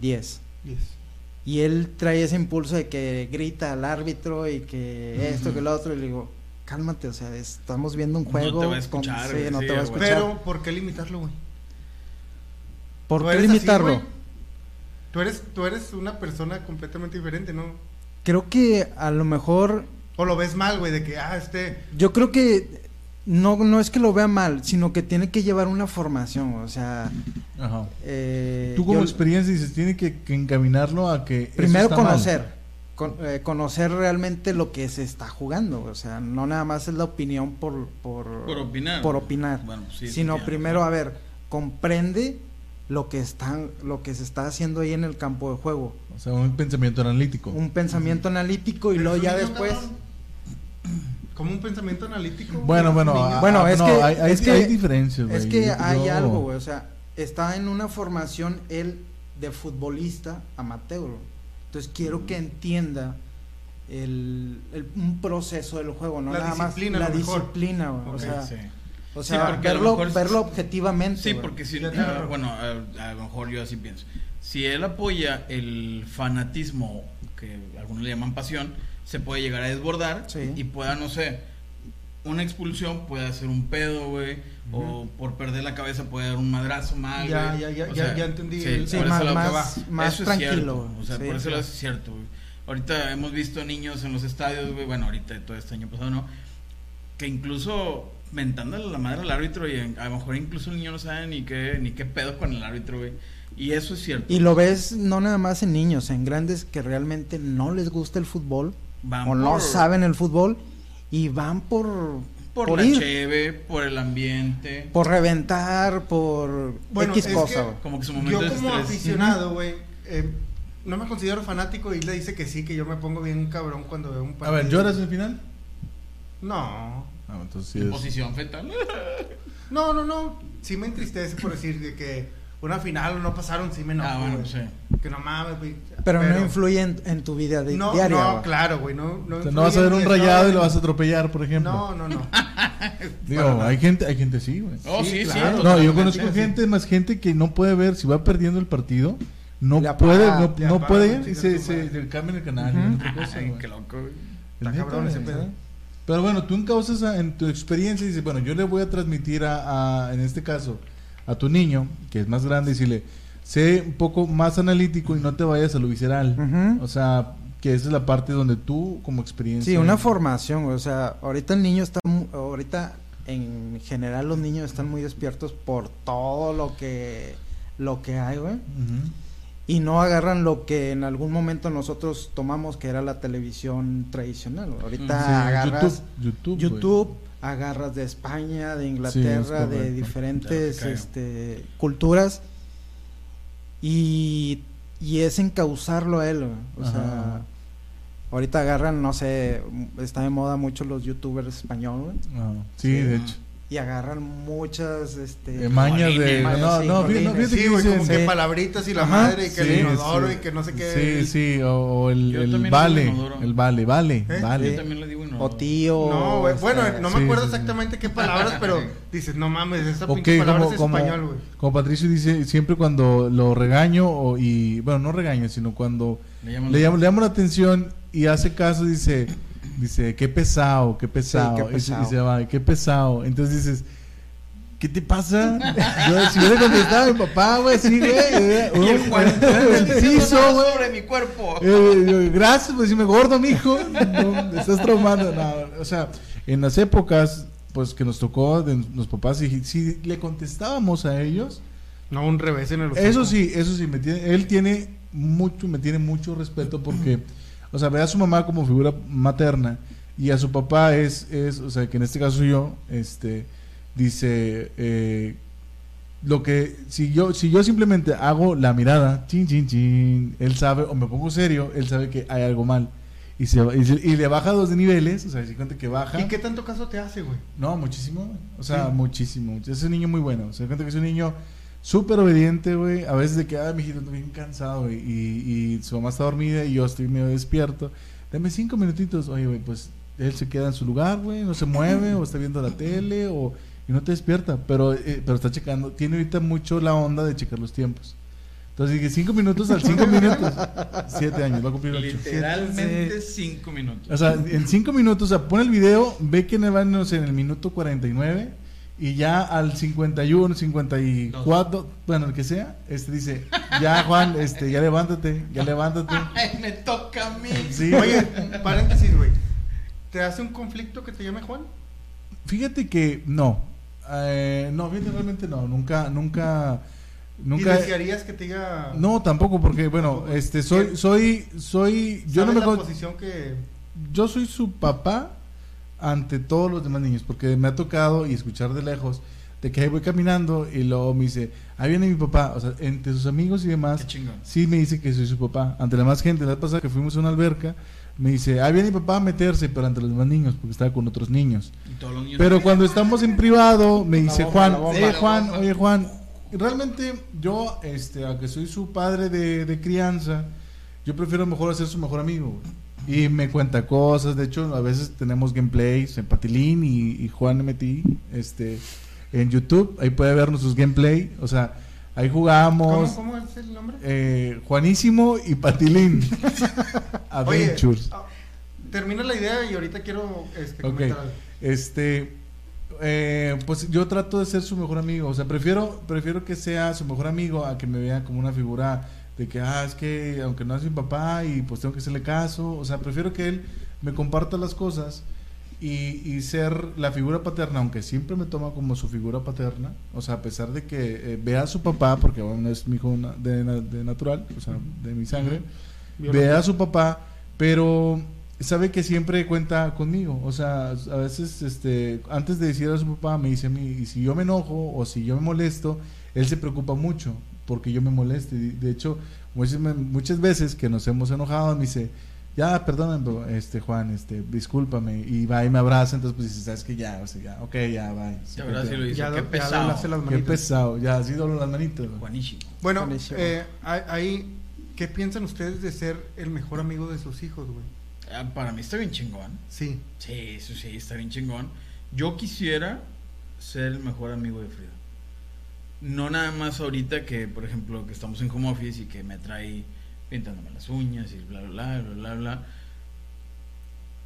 10. Diez. Y él trae ese impulso de que grita al árbitro y que esto, que lo otro. Y le digo, cálmate, o sea, estamos viendo un No juego. te va a con- escuchar, sí, güey, no sí, te va a escuchar. Pero, ¿por qué limitarlo, güey? ¿Por qué así, limitarlo? güey. Tú eres, tú eres una persona completamente diferente, ¿no? creo que a lo mejor. O lo ves mal, güey, de que, ah, este... Yo creo que. No, no es que lo vea mal, sino que tiene que llevar una formación. O sea, Ajá. eh, Tú como yo- experiencia dices, tiene que, que encaminarlo a que... eso primero mal. conocer. con- eh, conocer realmente lo que se está jugando. O sea, no nada más es la opinión por. Por, Por opinar. por opinar. Bueno, sí, sino sí, primero, a ver, comprende lo que están, lo que se está haciendo ahí en el campo de juego. O sea, un pensamiento analítico. Un pensamiento analítico y Pero luego ya después. cabrón. Como un pensamiento analítico. Bueno, güey, bueno, ah, Bueno, ah, es no, que- hay, hay- es que- hay diferencias, güey. Es que Yo- hay yo- algo, güey. O sea, está en una formación él de futbolista amateur. Entonces quiero que entienda el, el- un proceso del juego, no La nada más disciplina, la mejor. disciplina, güey. Ok, o sea, Sí. o Sí, sea lo verlo, mejor- verlo objetivamente. Sí, porque si, bueno, a, a lo mejor yo así pienso. Si él apoya el fanatismo, que algunos le llaman pasión, se puede llegar a desbordar Sí. y pueda, no sé, una expulsión puede hacer un pedo, güey, o por perder la cabeza puede dar un madrazo mal, Ya, güey. ya, ya, O sea, ya entendí Sí, Sí, por más, que más, va. más Eso es tranquilo. cierto, o sea, sí, por eso claro. es cierto, güey. Ahorita hemos visto niños en los estadios, güey, bueno, ahorita todo este año pasado, ¿no? Que incluso mentándole la madre al árbitro y en- a lo mejor incluso el niño no sabe ni qué, ni qué pedo con el árbitro, güey. Y eso es cierto. Y lo ves no nada más en niños, en grandes que realmente no les gusta el fútbol Van o no saben el fútbol y van por Por, por la ir, cheve, por el ambiente. por reventar, por Bueno, X es cosa. que- güey. Como que su momento Yo de como estrés. aficionado, güey, eh, no me considero fanático y le dice que sí, que yo me pongo bien cabrón cuando veo un A partido. ver, ¿lloras en el final? No. Ah, entonces sí En es- posición fetal. No, no, no. Sí me entristece por decir de que una final no pasaron, sí me enojo, ah, bueno, sí. Que no mames, güey. Pero, no influye en, en tu vida di- No, diaria. no, güey. claro, güey. No, no, O sea, no vas a ver un rayado y estado lo de- vas a atropellar, por ejemplo. No, no, no. Digo, nada. hay gente, hay gente sí, güey. Oh, Sí, sí, sí. claro. No, yo conozco sí. gente, más gente que no puede ver si va perdiendo el partido, no apaga, puede, no, le no apaga, puede y se, se cambia el canal y Ujú. otra cosa, Ay, qué loco, güey. Está cabrón ese pedo. ¿sí? Pero bueno, tú encausas a- en tu experiencia y dices, bueno, yo le voy a transmitir a, a, en este caso, a tu niño, que es más grande, y decirle, sé un poco más analítico y no te vayas a lo visceral. O sea, que esa es la parte donde tú, como experiencia... Sí, una formación, o sea, ahorita el niño está, ahorita en general los niños están muy despiertos por todo lo que, lo que hay, güey, y no agarran lo que en algún momento nosotros tomamos que era la televisión tradicional, güey. ahorita Sí, agarras YouTube, YouTube. Agarras de España, de Sí, es Inglaterra, de diferentes este, culturas y, y es encauzarlo a él, o Ajá. sea, ahorita agarran, no sé, está de moda mucho los youtubers españoles Ajá. Sí, de hecho. y agarran muchas, este, Eh, mañas de... No, sí, no, fíjate, no, jolines. fíjate Sí, que güey, dice- como sí. que palabritas y la Ajá. madre y que Sí, el inodoro sí. y que no sé qué. Sí, sí, o, o el, vale, el vale, vale, ¿Eh? vale. Yo también le digo no. O tío. No, güey. este, Bueno, no me Sí, acuerdo sí, exactamente qué palabras, pero dices, no mames, esa pinche palabra como, es como, español, güey. como Patricio dice, siempre cuando lo regaño, o, y bueno, no regaño, sino cuando Le llamo, le llamo la atención y hace caso, dice, dice, qué pesado, qué pesado, qué y pesado. Y, se va, qué pesado. Entonces dices, ¿qué te pasa? Yo, si hubiera contestado a mi papá, güey, sí, güey. eh, Y el piso, güey. sobre mi cuerpo. Eh, gracias, pues si me gordo, mijo. No, me estás traumando. No, o sea, en las épocas, pues que nos tocó de los papás, y si le contestábamos a ellos, No, un revés en el hocico. Eso sí, eso sí, me tiene, él tiene mucho, me tiene mucho respeto porque, o sea, ve a su mamá como figura materna y a su papá es, es o sea, que en este caso yo, este, dice, eh, lo que, si yo, si yo simplemente hago la mirada, chin, chin, chin, él sabe, o me pongo serio, él sabe que hay algo mal. Y, se, y, se- y le baja dos niveles, o sea, se cuenta que baja. ¿Y qué tanto caso te hace, güey? No, muchísimo. O sea, Sí. muchísimo. Es un niño muy bueno. Se cuenta que es un niño súper obediente, güey. A veces de que, ah, mijito, estoy bien cansado, güey. Y, y su mamá está dormida y yo estoy medio despierto. Dame cinco minutitos. Oye, güey, pues él se queda en su lugar, güey. No se mueve o está viendo la tele o... Y no te despierta. Pero, eh, pero está checando. Tiene ahorita mucho la onda de checar los tiempos. Entonces dije, cinco minutos al cinco minutos. Siete años, va a cumplir ocho. Literalmente cinco minutos. O sea, en cinco minutos, o sea, pone el video, ve que va no sé, en el minuto 49 y ya al 51, 54, bueno, el que sea, este dice, ya Juan, este, ya levántate, ya levántate. Ay, me toca a mí. Sí. Oye, paréntesis, güey. ¿Te hace un conflicto que te llame Juan? Fíjate que no, eh, no, fíjate, realmente no, nunca, nunca, ¿Y nunca. desearías que te diga... No, tampoco, porque bueno, Tampoco. este, soy, soy, soy, yo no ¿Sabes me la con- posición que... yo soy su papá ante todos los demás niños, porque me ha tocado y escuchar de lejos de que ahí voy caminando y luego me dice, ahí viene mi papá, o sea, entre sus amigos y demás, sí me dice que soy su papá. Ante la más gente, la vez pasada que fuimos a una alberca, me dice, ahí viene mi papá a meterse, pero ante los demás niños, porque estaba con otros niños. Pero cuando estamos en privado, me dice bomba, Juan, bomba, eh, Juan, oye Juan, realmente yo, este, aunque soy su padre de, de crianza, yo prefiero mejor ser su mejor amigo. Y me cuenta cosas, de hecho, a veces tenemos gameplays en Patilín y, y Juan MTI, este, en YouTube, ahí puede ver nuestros gameplay, o sea, ahí jugamos, ¿Cómo, ¿Cómo es el nombre? eh, Juanísimo y Patilín Oye, Adventures. ah, termina la idea y ahorita quiero este, comentar algo. Este, eh, pues yo trato de ser su mejor amigo. O sea, prefiero, prefiero que sea su mejor amigo a que me vea como una figura de que, ah, es que aunque no es mi papá y pues tengo que hacerle caso. O sea, prefiero que él me comparta las cosas y, y ser la figura paterna, aunque siempre me toma como su figura paterna. O sea, a pesar de que eh, vea a su papá, porque bueno, es mi hijo de, de natural, o sea, de mi sangre ve a su papá, pero sabe que siempre cuenta conmigo. O sea, a veces, este, antes de decir a su papá, me dice a mí, y si yo me enojo o si yo me molesto, él se preocupa mucho porque yo me moleste. De hecho, muchas, muchas veces que nos hemos enojado, me dice, ya, perdóname, bro, este, Juan, este, discúlpame. Y va y me abraza, entonces pues dice, sabes que ya, o sea, ya, ok, ya, va. Te abraza y lo dice, Ya, qué do- ya pesado. doblaste las Qué pesado, ya, así doblo las manitas. güey. Juanísimo. Bueno, Buenísimo. eh, ahí- ahí, ¿qué piensan ustedes de ser el mejor amigo de sus hijos, güey? Ah, Para mí está bien chingón. Sí. Sí, eso sí, está bien chingón. Yo quisiera ser el mejor amigo de Frida. No nada más ahorita que, por ejemplo, que estamos en home office y que me trae pintándome las uñas y bla, bla, bla, bla, bla, bla.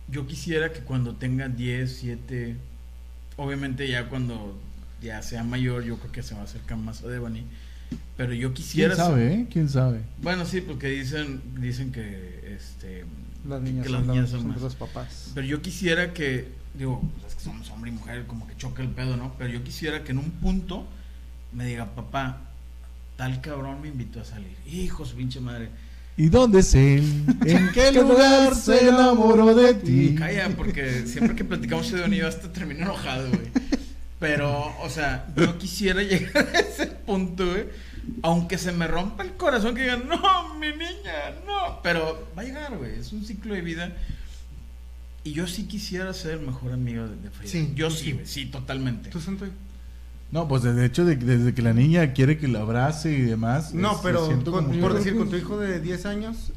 Yo quisiera que cuando tenga 10, 7, obviamente ya cuando ya sea mayor, yo creo que se va a acercar más a Devani. Pero yo ¿Quién quisiera... ser- sabe, eh? ¿Quién sabe? Bueno, sí, porque dicen, dicen que este Las niñas que son, las niñas son son más. los papás. Pero yo quisiera que, digo, pues es que somos hombre y mujer, como que choca el pedo, ¿no? Pero yo quisiera que en un punto me diga, papá, tal cabrón me invitó a salir. Hijo, su pinche madre. ¿Y dónde es él? ¿En qué lugar se enamoró de ti? Calla, porque siempre que platicamos de Don hasta termino enojado, güey. Pero, o sea, yo quisiera llegar a ese punto, güey. Aunque se me rompa el corazón que digan, no, mi niña, no. Pero va a llegar, güey. Es un ciclo de vida. Y yo sí quisiera ser el mejor amigo de, de Frida. Sí, yo sí, sí. güey. Sí, totalmente. ¿Tú? No, pues de hecho, de- desde que la niña quiere que la abrace y demás. No, pero siento con- como por que- decir, con tu hijo de 10 años,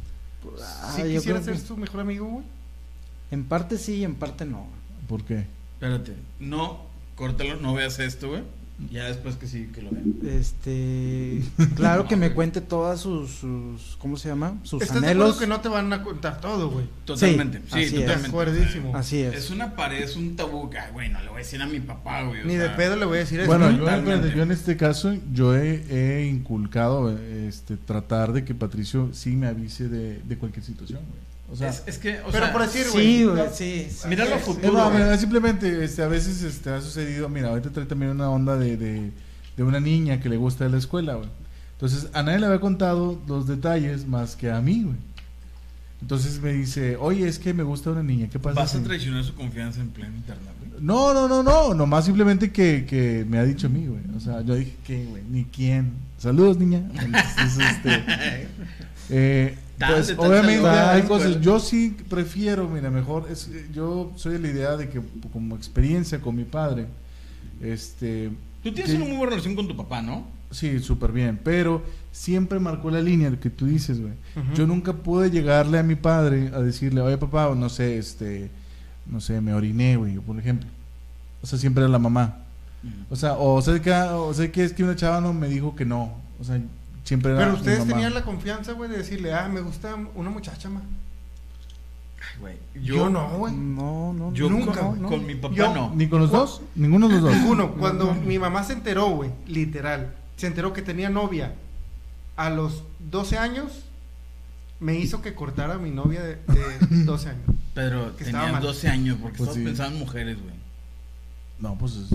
Ah, ¿sí yo quisiera ser que su mejor amigo, güey? En parte sí y en parte no. ¿Por qué? Espérate. No, córtalo, no veas esto, güey. Ya después que sí, que lo vean. Este, claro que me cuente todas sus, sus ¿cómo se llama? Sus ¿Estás de acuerdo anhelos. que no te van a contar todo, güey? Totalmente. Sí, así es. De totalmente. acuerdísimo. Así es. Es una pared, es un tabú. que, ay, güey, no le voy a decir a mi papá, güey. Ni de pedo le voy a decir eso. Bueno, ¿no? yo, yo en este caso, yo he, he inculcado este, tratar de que Patricio sí me avise de, de cualquier situación, güey. O sea, es, es que, o Pero sea, por decir, güey. Sí, güey, sí. sí. Mira lo Sí, futuro. no, mira, simplemente este, a veces este, ha sucedido, mira, ahorita trae también una onda de, de, de una niña que le gusta de la escuela, güey. Entonces, a nadie le había contado los detalles más que a mí, güey. Entonces me dice, oye, es que me gusta una niña, ¿qué pasa? Vas a si-?" traicionar su confianza en pleno internet, güey. No, no, no, no, nomás simplemente que, que me ha dicho a mí, güey. O sea, yo dije, ¿qué, güey? Ni quién. Saludos, niña. Entonces, este, eh, Pues obviamente hay cosas. Yo sí prefiero, mira, mejor. Es, yo soy de la idea de que, como experiencia con mi padre, este. Tú tienes que- una muy buena relación con tu papá, ¿no? Sí, súper bien. Pero siempre marcó la línea que tú dices, güey. Yo nunca pude llegarle a mi padre a decirle, oye papá, o no sé, este, no sé, me oriné, güey, por ejemplo. O sea, siempre era la mamá. O sea, o sé que, o sé que es que una chava no me dijo que no. O sea, siempre era Pero mi ustedes mamá. tenían la confianza, güey, de decirle, ah, me gusta una muchacha, ma. Ay, güey. Yo, no, güey. No, no, Yo Nunca, con, güey, no. con mi papá Yo- no. ¿Ni con los dos? Ninguno de los dos. Ninguno. Cuando mi mamá se enteró, güey, literal, se enteró que tenía novia a los 12 años, me hizo que cortara a mi novia de, de 12 años. Pero Que tenías mal. 12 años porque Pues estabas sí. pensando en mujeres, güey. No, pues es-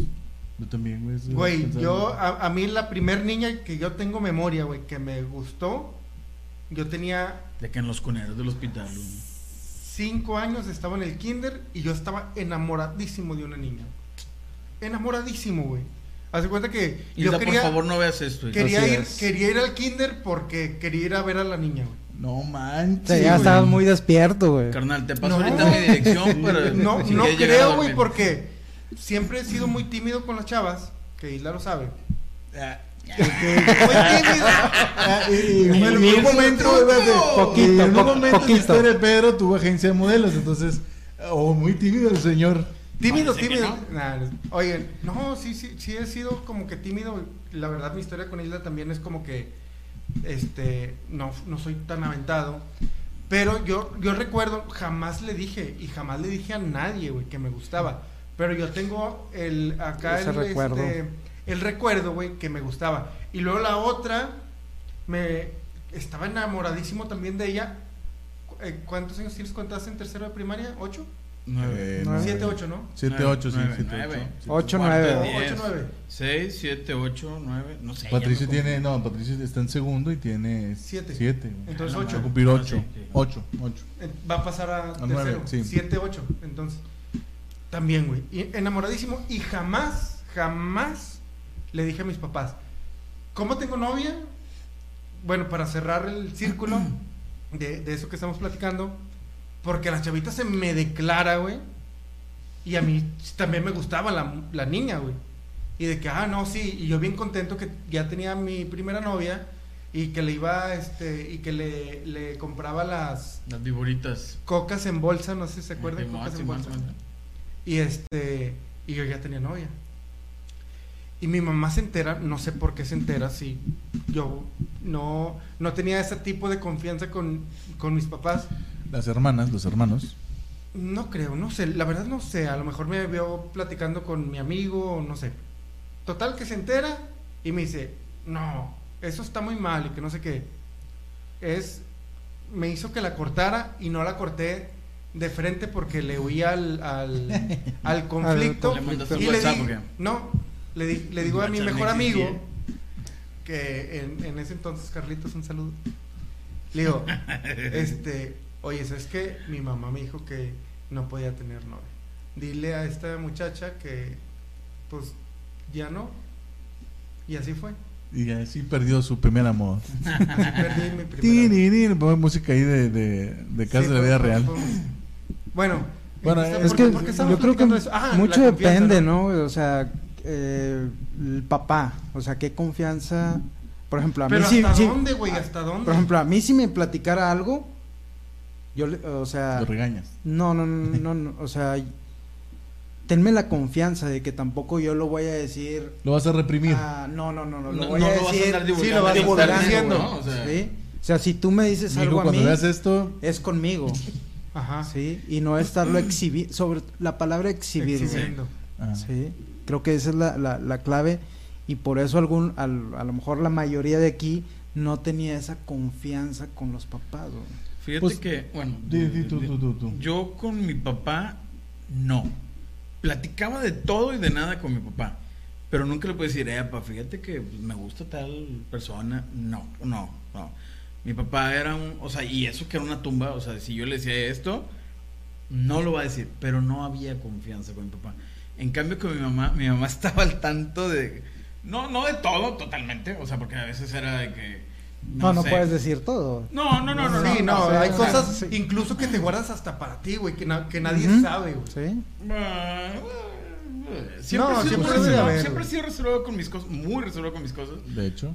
yo también, güey. Güey, yo, a, a mí la primer niña que yo tengo memoria, güey, que me gustó, yo tenía De que en los cuneros del hospital, güey. 5 años, estaba en el kinder y yo estaba enamoradísimo de una niña. Enamoradísimo, güey. Haz de cuenta que Y yo quería, por favor, no veas esto. quería, Así ir, es. quería ir al kinder porque quería ir a ver a la niña, güey. No O manches. sea, ya estabas muy despierto, güey. Carnal, te paso No. ahorita mi dirección para. No, no creo, güey, porque siempre he sido muy tímido con las chavas, que Isla lo sabe. Ah, Muy tímido. y- en mira, momento, Poquito, en algún po- momento poquito. Esther de Pedro tuvo agencia de modelos, entonces, oh, muy tímido el señor. Tímido, Parece tímido. no. Nah, oye, no, sí, sí, sí he sido como que tímido. La verdad, mi historia con Isla también es como que, este, no, no soy tan aventado. Pero yo, yo recuerdo, jamás le dije, y jamás le dije a nadie, güey, que me gustaba. Pero yo tengo el, acá Ese el, recuerdo. este, el recuerdo, güey, que me gustaba. Y luego la otra, me, estaba enamoradísimo también de ella. Eh, ¿Cuántos años tienes cuando estás en tercero de primaria? ¿Ocho? Nueve. Eh, Nueve. Siete, ocho, ¿no? 7, 8, sí, Nueve, 7, nueve. 8. Ocho, Cuarto, nueve. diez, Ocho, nueve. Seis, siete, ocho, nueve. No sé. Patricio tiene, no, Patricio está en segundo y tiene Siete. 7. Entonces, Ah, no ocho. Va a cumplir Ah, 8. sí, sí. 8, 8. Eh, Va a pasar a, A nueve, tercero. sí. 7, 8. Entonces, también, güey. Enamoradísimo. Y jamás, jamás le dije a mis papás, ¿cómo tengo novia? Bueno, para cerrar el círculo de, de eso que estamos platicando, porque la chavita se me declara, güey. Y a mí también me gustaba la, la niña, güey. Y de que, ah, no, sí. Y yo bien contento que ya tenía mi primera novia y que le iba, este, y que le, le compraba las, Las viboritas. cocas en bolsa, no sé si se acuerdan, cocas en bolsa. Y este, y yo ya tenía novia. Y mi mamá se entera, no sé por qué se entera, si yo no, no tenía ese tipo de confianza con, con mis papás. Las hermanas, los hermanos. No creo, no sé, la verdad no sé, a lo mejor me vio platicando con mi amigo, no sé. Total que se entera y me dice, no, eso está muy mal y que no sé qué. Es, me hizo que la cortara y no la corté de frente porque le huía al, al, al conflicto. ¿Le mandaste y le di- no, le, di- le digo a mi mejor amigo, que en, en ese entonces, Carlitos, un saludo. Le digo, este, oye, ¿sabes qué? Mi mamá me dijo que no podía tener novia. Dile a esta muchacha que, pues, ya no. Y así fue. Y así perdió su primer amor. Así perdí mi ponme música ahí de, de, de Sí, de la vida fue- real. fue- Bueno, Bueno, entonces, es ¿por Es qué- que por qué estamos yo creo que? Ah, mucho depende, ¿no? O sea, eh, el papá, o sea, qué confianza. Por ejemplo, a mí Pero sí, ¿hasta sí- dónde, güey? ¿Hasta dónde? Por ejemplo, a mí si me platicara algo, yo, le- o sea, Lo regañas. no, no, no, no, no, o sea, tenme la confianza de que tampoco yo lo voy a decir. Lo vas a reprimir. ah, no, no, no, no, lo No, voy no a lo vas a decir. sí, lo vas internet, divulgando, ¿no? O sea, ¿sí? O sea, si tú me dices algo a cuando mí, veas esto, es conmigo, Ajá. ¿sí? Y no estarlo exhibir, sobre la palabra exhibir. Exhibiendo. ah, Sí, creo que esa es la, la, la clave y por eso algún, al- a lo mejor la mayoría de aquí no tenía esa confianza con los papás. güey. Fíjate Pues, que, bueno, di- di tú, tú, tú, tú. yo con mi papá no. Platicaba de todo y de nada con mi papá. Pero nunca le puedo decir, eh, pa, fíjate que me gusta tal persona. No, no, no. Mi papá era un, o sea, y eso que era una tumba, o sea, si yo le decía esto, no lo va a decir, pero no había confianza con mi papá. En cambio con mi mamá, mi mamá estaba al tanto de, no, no de todo totalmente, o sea, porque a veces era de que... No, no, sé. puedes decir todo. No, no, no, no. sí, no, hay cosas sí. incluso que te guardas hasta para ti, güey, que, na- que nadie Ujú. sabe, güey. Sí. Ah, Siempre, No, he sido siempre reservado, haber, siempre he sido reservado con mis cosas, muy reservado con mis cosas. De hecho.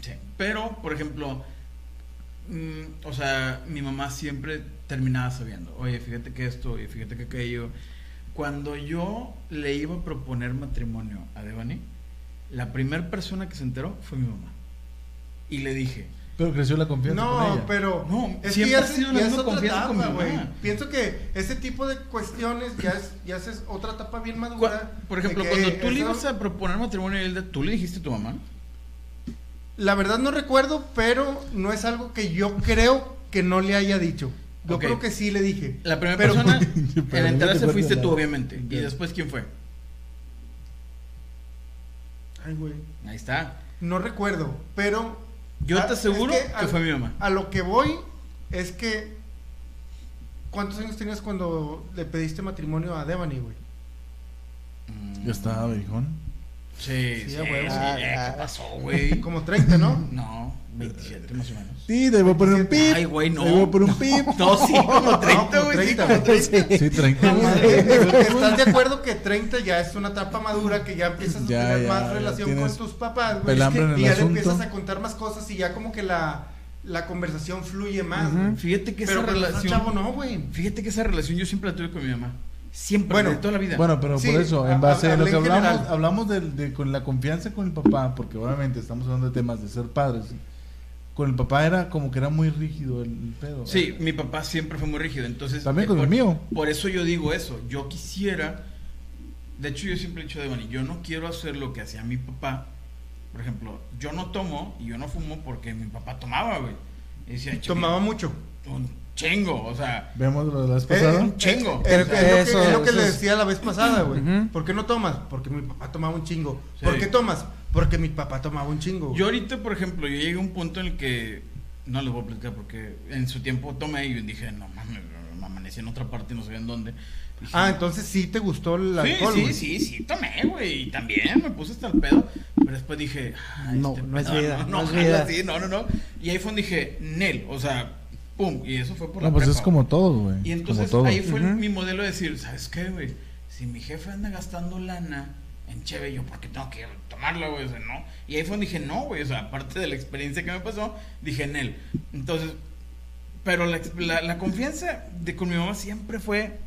Sí. Pero, por ejemplo, mm, o sea, mi mamá siempre terminaba sabiendo, oye, fíjate que esto, oye, fíjate que aquello. Cuando yo le iba a proponer matrimonio a Devani, la primera persona que se enteró fue mi mamá. Y le dije, Pero creció la confianza con No, ella. pero No, es siempre que ya, ha sido la misma confianza con etapa, mi güey. mamá. Pienso que ese tipo de cuestiones ya es, ya es otra etapa bien madura. por ejemplo, cuando tú le eso- ibas a proponer matrimonio a Hilda, ¿tú le dijiste a tu mamá? La verdad no recuerdo, pero no es algo que yo creo que no le haya dicho. Yo creo que sí le dije. La primera Pero- persona Pero en enterarse te fuiste tú, obviamente. ¿Y después quién fue? Ay, güey. Ahí está. No recuerdo, pero... Yo Ah, te es aseguro que, al- fue mi mamá. A lo que voy es que... ¿Cuántos años tenías cuando le pediste matrimonio a Devani, güey? Ya estaba, viejón. Sí, Sí, sí. a huevo. sí, Ah, eh, ah. ¿Qué pasó, güey? Como 30, ¿no? No, 27 más o menos. Sí, te voy a poner un pip. Ay, güey, no. Te voy a poner un pip. No, sí, como 30, como güey. sí, 30, como 30. Sí, 30. ¿Estás de acuerdo que 30 ya es una etapa madura que ya empiezas a Ya, tener ya, más ya relación con tus papás, güey? en el y ya le empiezas a contar más cosas y ya como que la, la conversación fluye más, Ujú. güey. Fíjate que Pero esa relación. chavo no, güey. Fíjate que esa relación yo siempre la tuve con mi mamá. Siempre, Bueno, de toda la vida. Bueno, pero Sí, por eso, en base a lo que hablamos, general. hablamos de, de- con la confianza con el papá, porque obviamente estamos hablando de temas de ser padres. Con el papá era como que era muy rígido el, el pedo. Sí, mi papá siempre fue muy rígido, entonces... También eh, con el por, mío. Por eso yo digo eso, yo quisiera... De hecho, yo siempre he dicho de Devani, yo no quiero hacer lo que hacía mi papá. Por ejemplo, yo no tomo y yo no fumo porque mi papá tomaba, güey. Y decía, "Che, Tomaba mucho. un chingo, o sea... Vemos lo de la vez Eh, pasada. un chingo. Es, es lo que, Eso- es lo que le es- decía la vez pasada, güey. ¿Por qué no tomas? Porque mi papá tomaba un chingo. Sí. ¿Por qué tomas? Porque mi papá tomaba un chingo. güey. Yo ahorita, por ejemplo, yo llegué a un punto en el que no les voy a platicar porque en su tiempo tomé y dije, no mames, me amanecí en otra parte y no sabía en dónde. Dije, Ah, entonces sí te gustó el sí, alcohol, sí, güey. sí, sí, tomé, güey, y también me puse hasta el pedo, pero después dije, "Ay, No, este no es vida, no, no no, es vida". así, no, no, no, y ahí fue donde dije, Nel, o sea, pum, y eso fue por la No, pues prepa, es como güey. todo, güey. Y como entonces todo. ahí fue mi modelo de decir, ¿sabes qué, güey? Si mi jefe anda gastando lana en cheve, yo, ¿por qué tengo que tomarla, güey? O sea, no. Y ahí fue donde dije, no, güey. O sea, aparte de la experiencia que me pasó, dije en él. Entonces, pero la, la- la confianza de con mi mamá siempre fue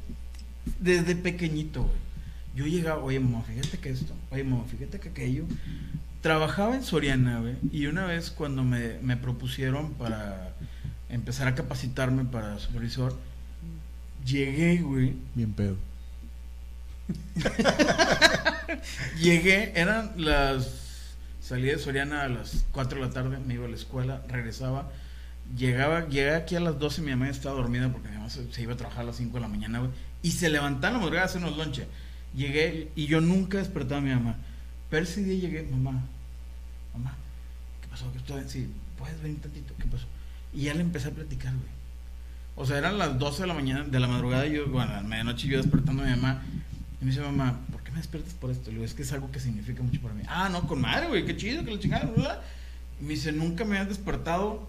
desde pequeñito, güey. Yo llegaba, oye, mamá, fíjate que esto, oye, mamá, fíjate que aquello. Trabajaba en Soriana, güey, y una vez cuando me, me propusieron para empezar a capacitarme para supervisor, llegué, güey, Bien pedo. Llegué, eran las. Salí de Soriana a las 4 de la tarde, me iba a la escuela, regresaba. Llegaba, llegué aquí a las 12, mi mamá estaba dormida porque mi mamá se, se iba a trabajar a las 5 de la mañana, güey. Y se levantaba en la madrugada a hacernos lonche. Llegué y yo nunca despertaba a mi mamá. Pero ese día llegué, mamá, mamá, ¿qué pasó? ¿Qué estoy? Sí, puedes venir tantito, ¿qué pasó? Y ya le empecé a platicar, güey. O sea, eran las 12 de la mañana, de la madrugada, y yo, bueno, a la medianoche yo despertando a mi mamá. Y me dice, mamá, ¿por qué me despiertas por esto? Le digo, es que es algo que significa mucho para mí. Ah, no, con madre, güey, qué chido, que la chingada, bla. Y me dice, nunca me has despertado,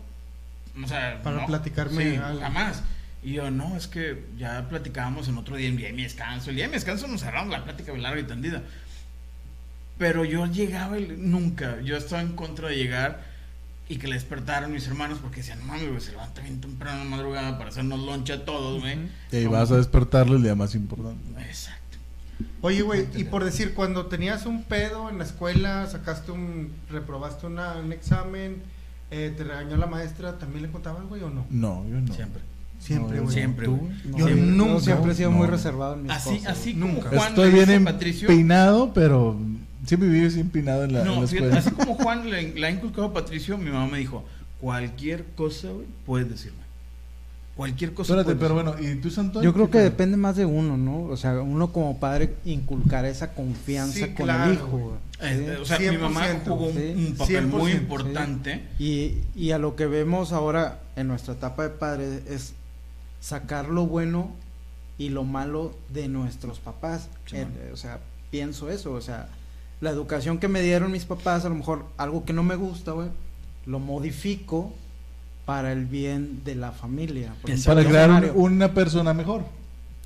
o sea, Para no, platicarme sí, algo. jamás. Y yo, no, es que ya platicábamos en otro día, en día de mi descanso. El día de mi descanso nos cerramos la plática larga y tendida. Pero yo llegaba y nunca, yo estaba en contra de llegar y que le despertaran mis hermanos porque decían, no mames, güey, se levanta bien temprano en la madrugada para hacernos loncha a todos, güey. Y ahí vas a despertarlo el día más importante. Exacto. Oye, güey, y por decir, cuando tenías un pedo en la escuela, sacaste un, reprobaste una- un examen, eh, te regañó la maestra, ¿también le contaban, güey, o no? No, yo no. Siempre. Siempre, No, güey. Siempre. Yo Siempre. nunca- Yo siempre he sido no. muy reservado en mis Así, cosas. así Nunca. como Juan Estoy bien Patricio. empinado, pero siempre viví empinado en la, en No, la fíjate, escuela. así como Juan le, le ha inculcado a Patricio, mi mamá me dijo, cualquier cosa, güey, puedes decirme. cualquier cosa. Espérate, puedes pero bueno, ¿y tú, Santoy? Yo creo ¿Qué que depende más de uno, ¿no? O sea, uno como padre inculcar esa confianza Sí, con claro, el hijo. Eh, Sí. o sea, mi mamá 100%, jugó un, sí. un papel muy 100%, importante. Y, y a lo que vemos ahora en nuestra etapa de padre es sacar lo bueno y lo malo de nuestros papás. Sí, Eh, o sea, pienso eso, o sea, la educación que me dieron mis papás, a lo mejor algo que no me gusta, güey, lo modifico para el bien de la familia. Para crear una persona mejor.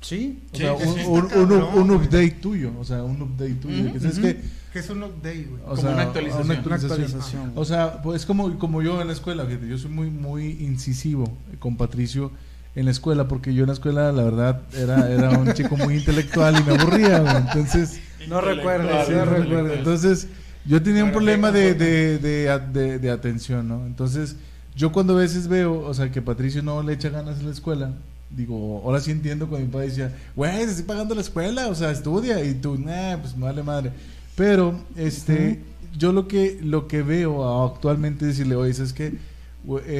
Sí, O Sí, sea, sí, un, update tuyo. O sea, un update tuyo. Que que, Que es un update, güey. o Como sea, una actualización. una una actualización. actualización. O sea, pues como, como yo en la escuela, fíjate, yo soy muy, muy incisivo con Patricio en la escuela, porque yo en la escuela, la verdad, era, era un chico muy intelectual y me aburría, güey. Entonces, no recuerdo, sí, no recuerdo. Entonces, yo tenía un problema de, de, de, de- de atención, ¿no? Entonces, yo cuando a veces veo, o sea, que Patricio no le echa ganas en la escuela, digo, ahora sí entiendo cuando mi padre decía, güey, te estoy pagando la escuela, o sea, estudia, y tú, nah, pues me vale madre. Pero, este, yo lo que, lo que veo actualmente decirle, oye, es que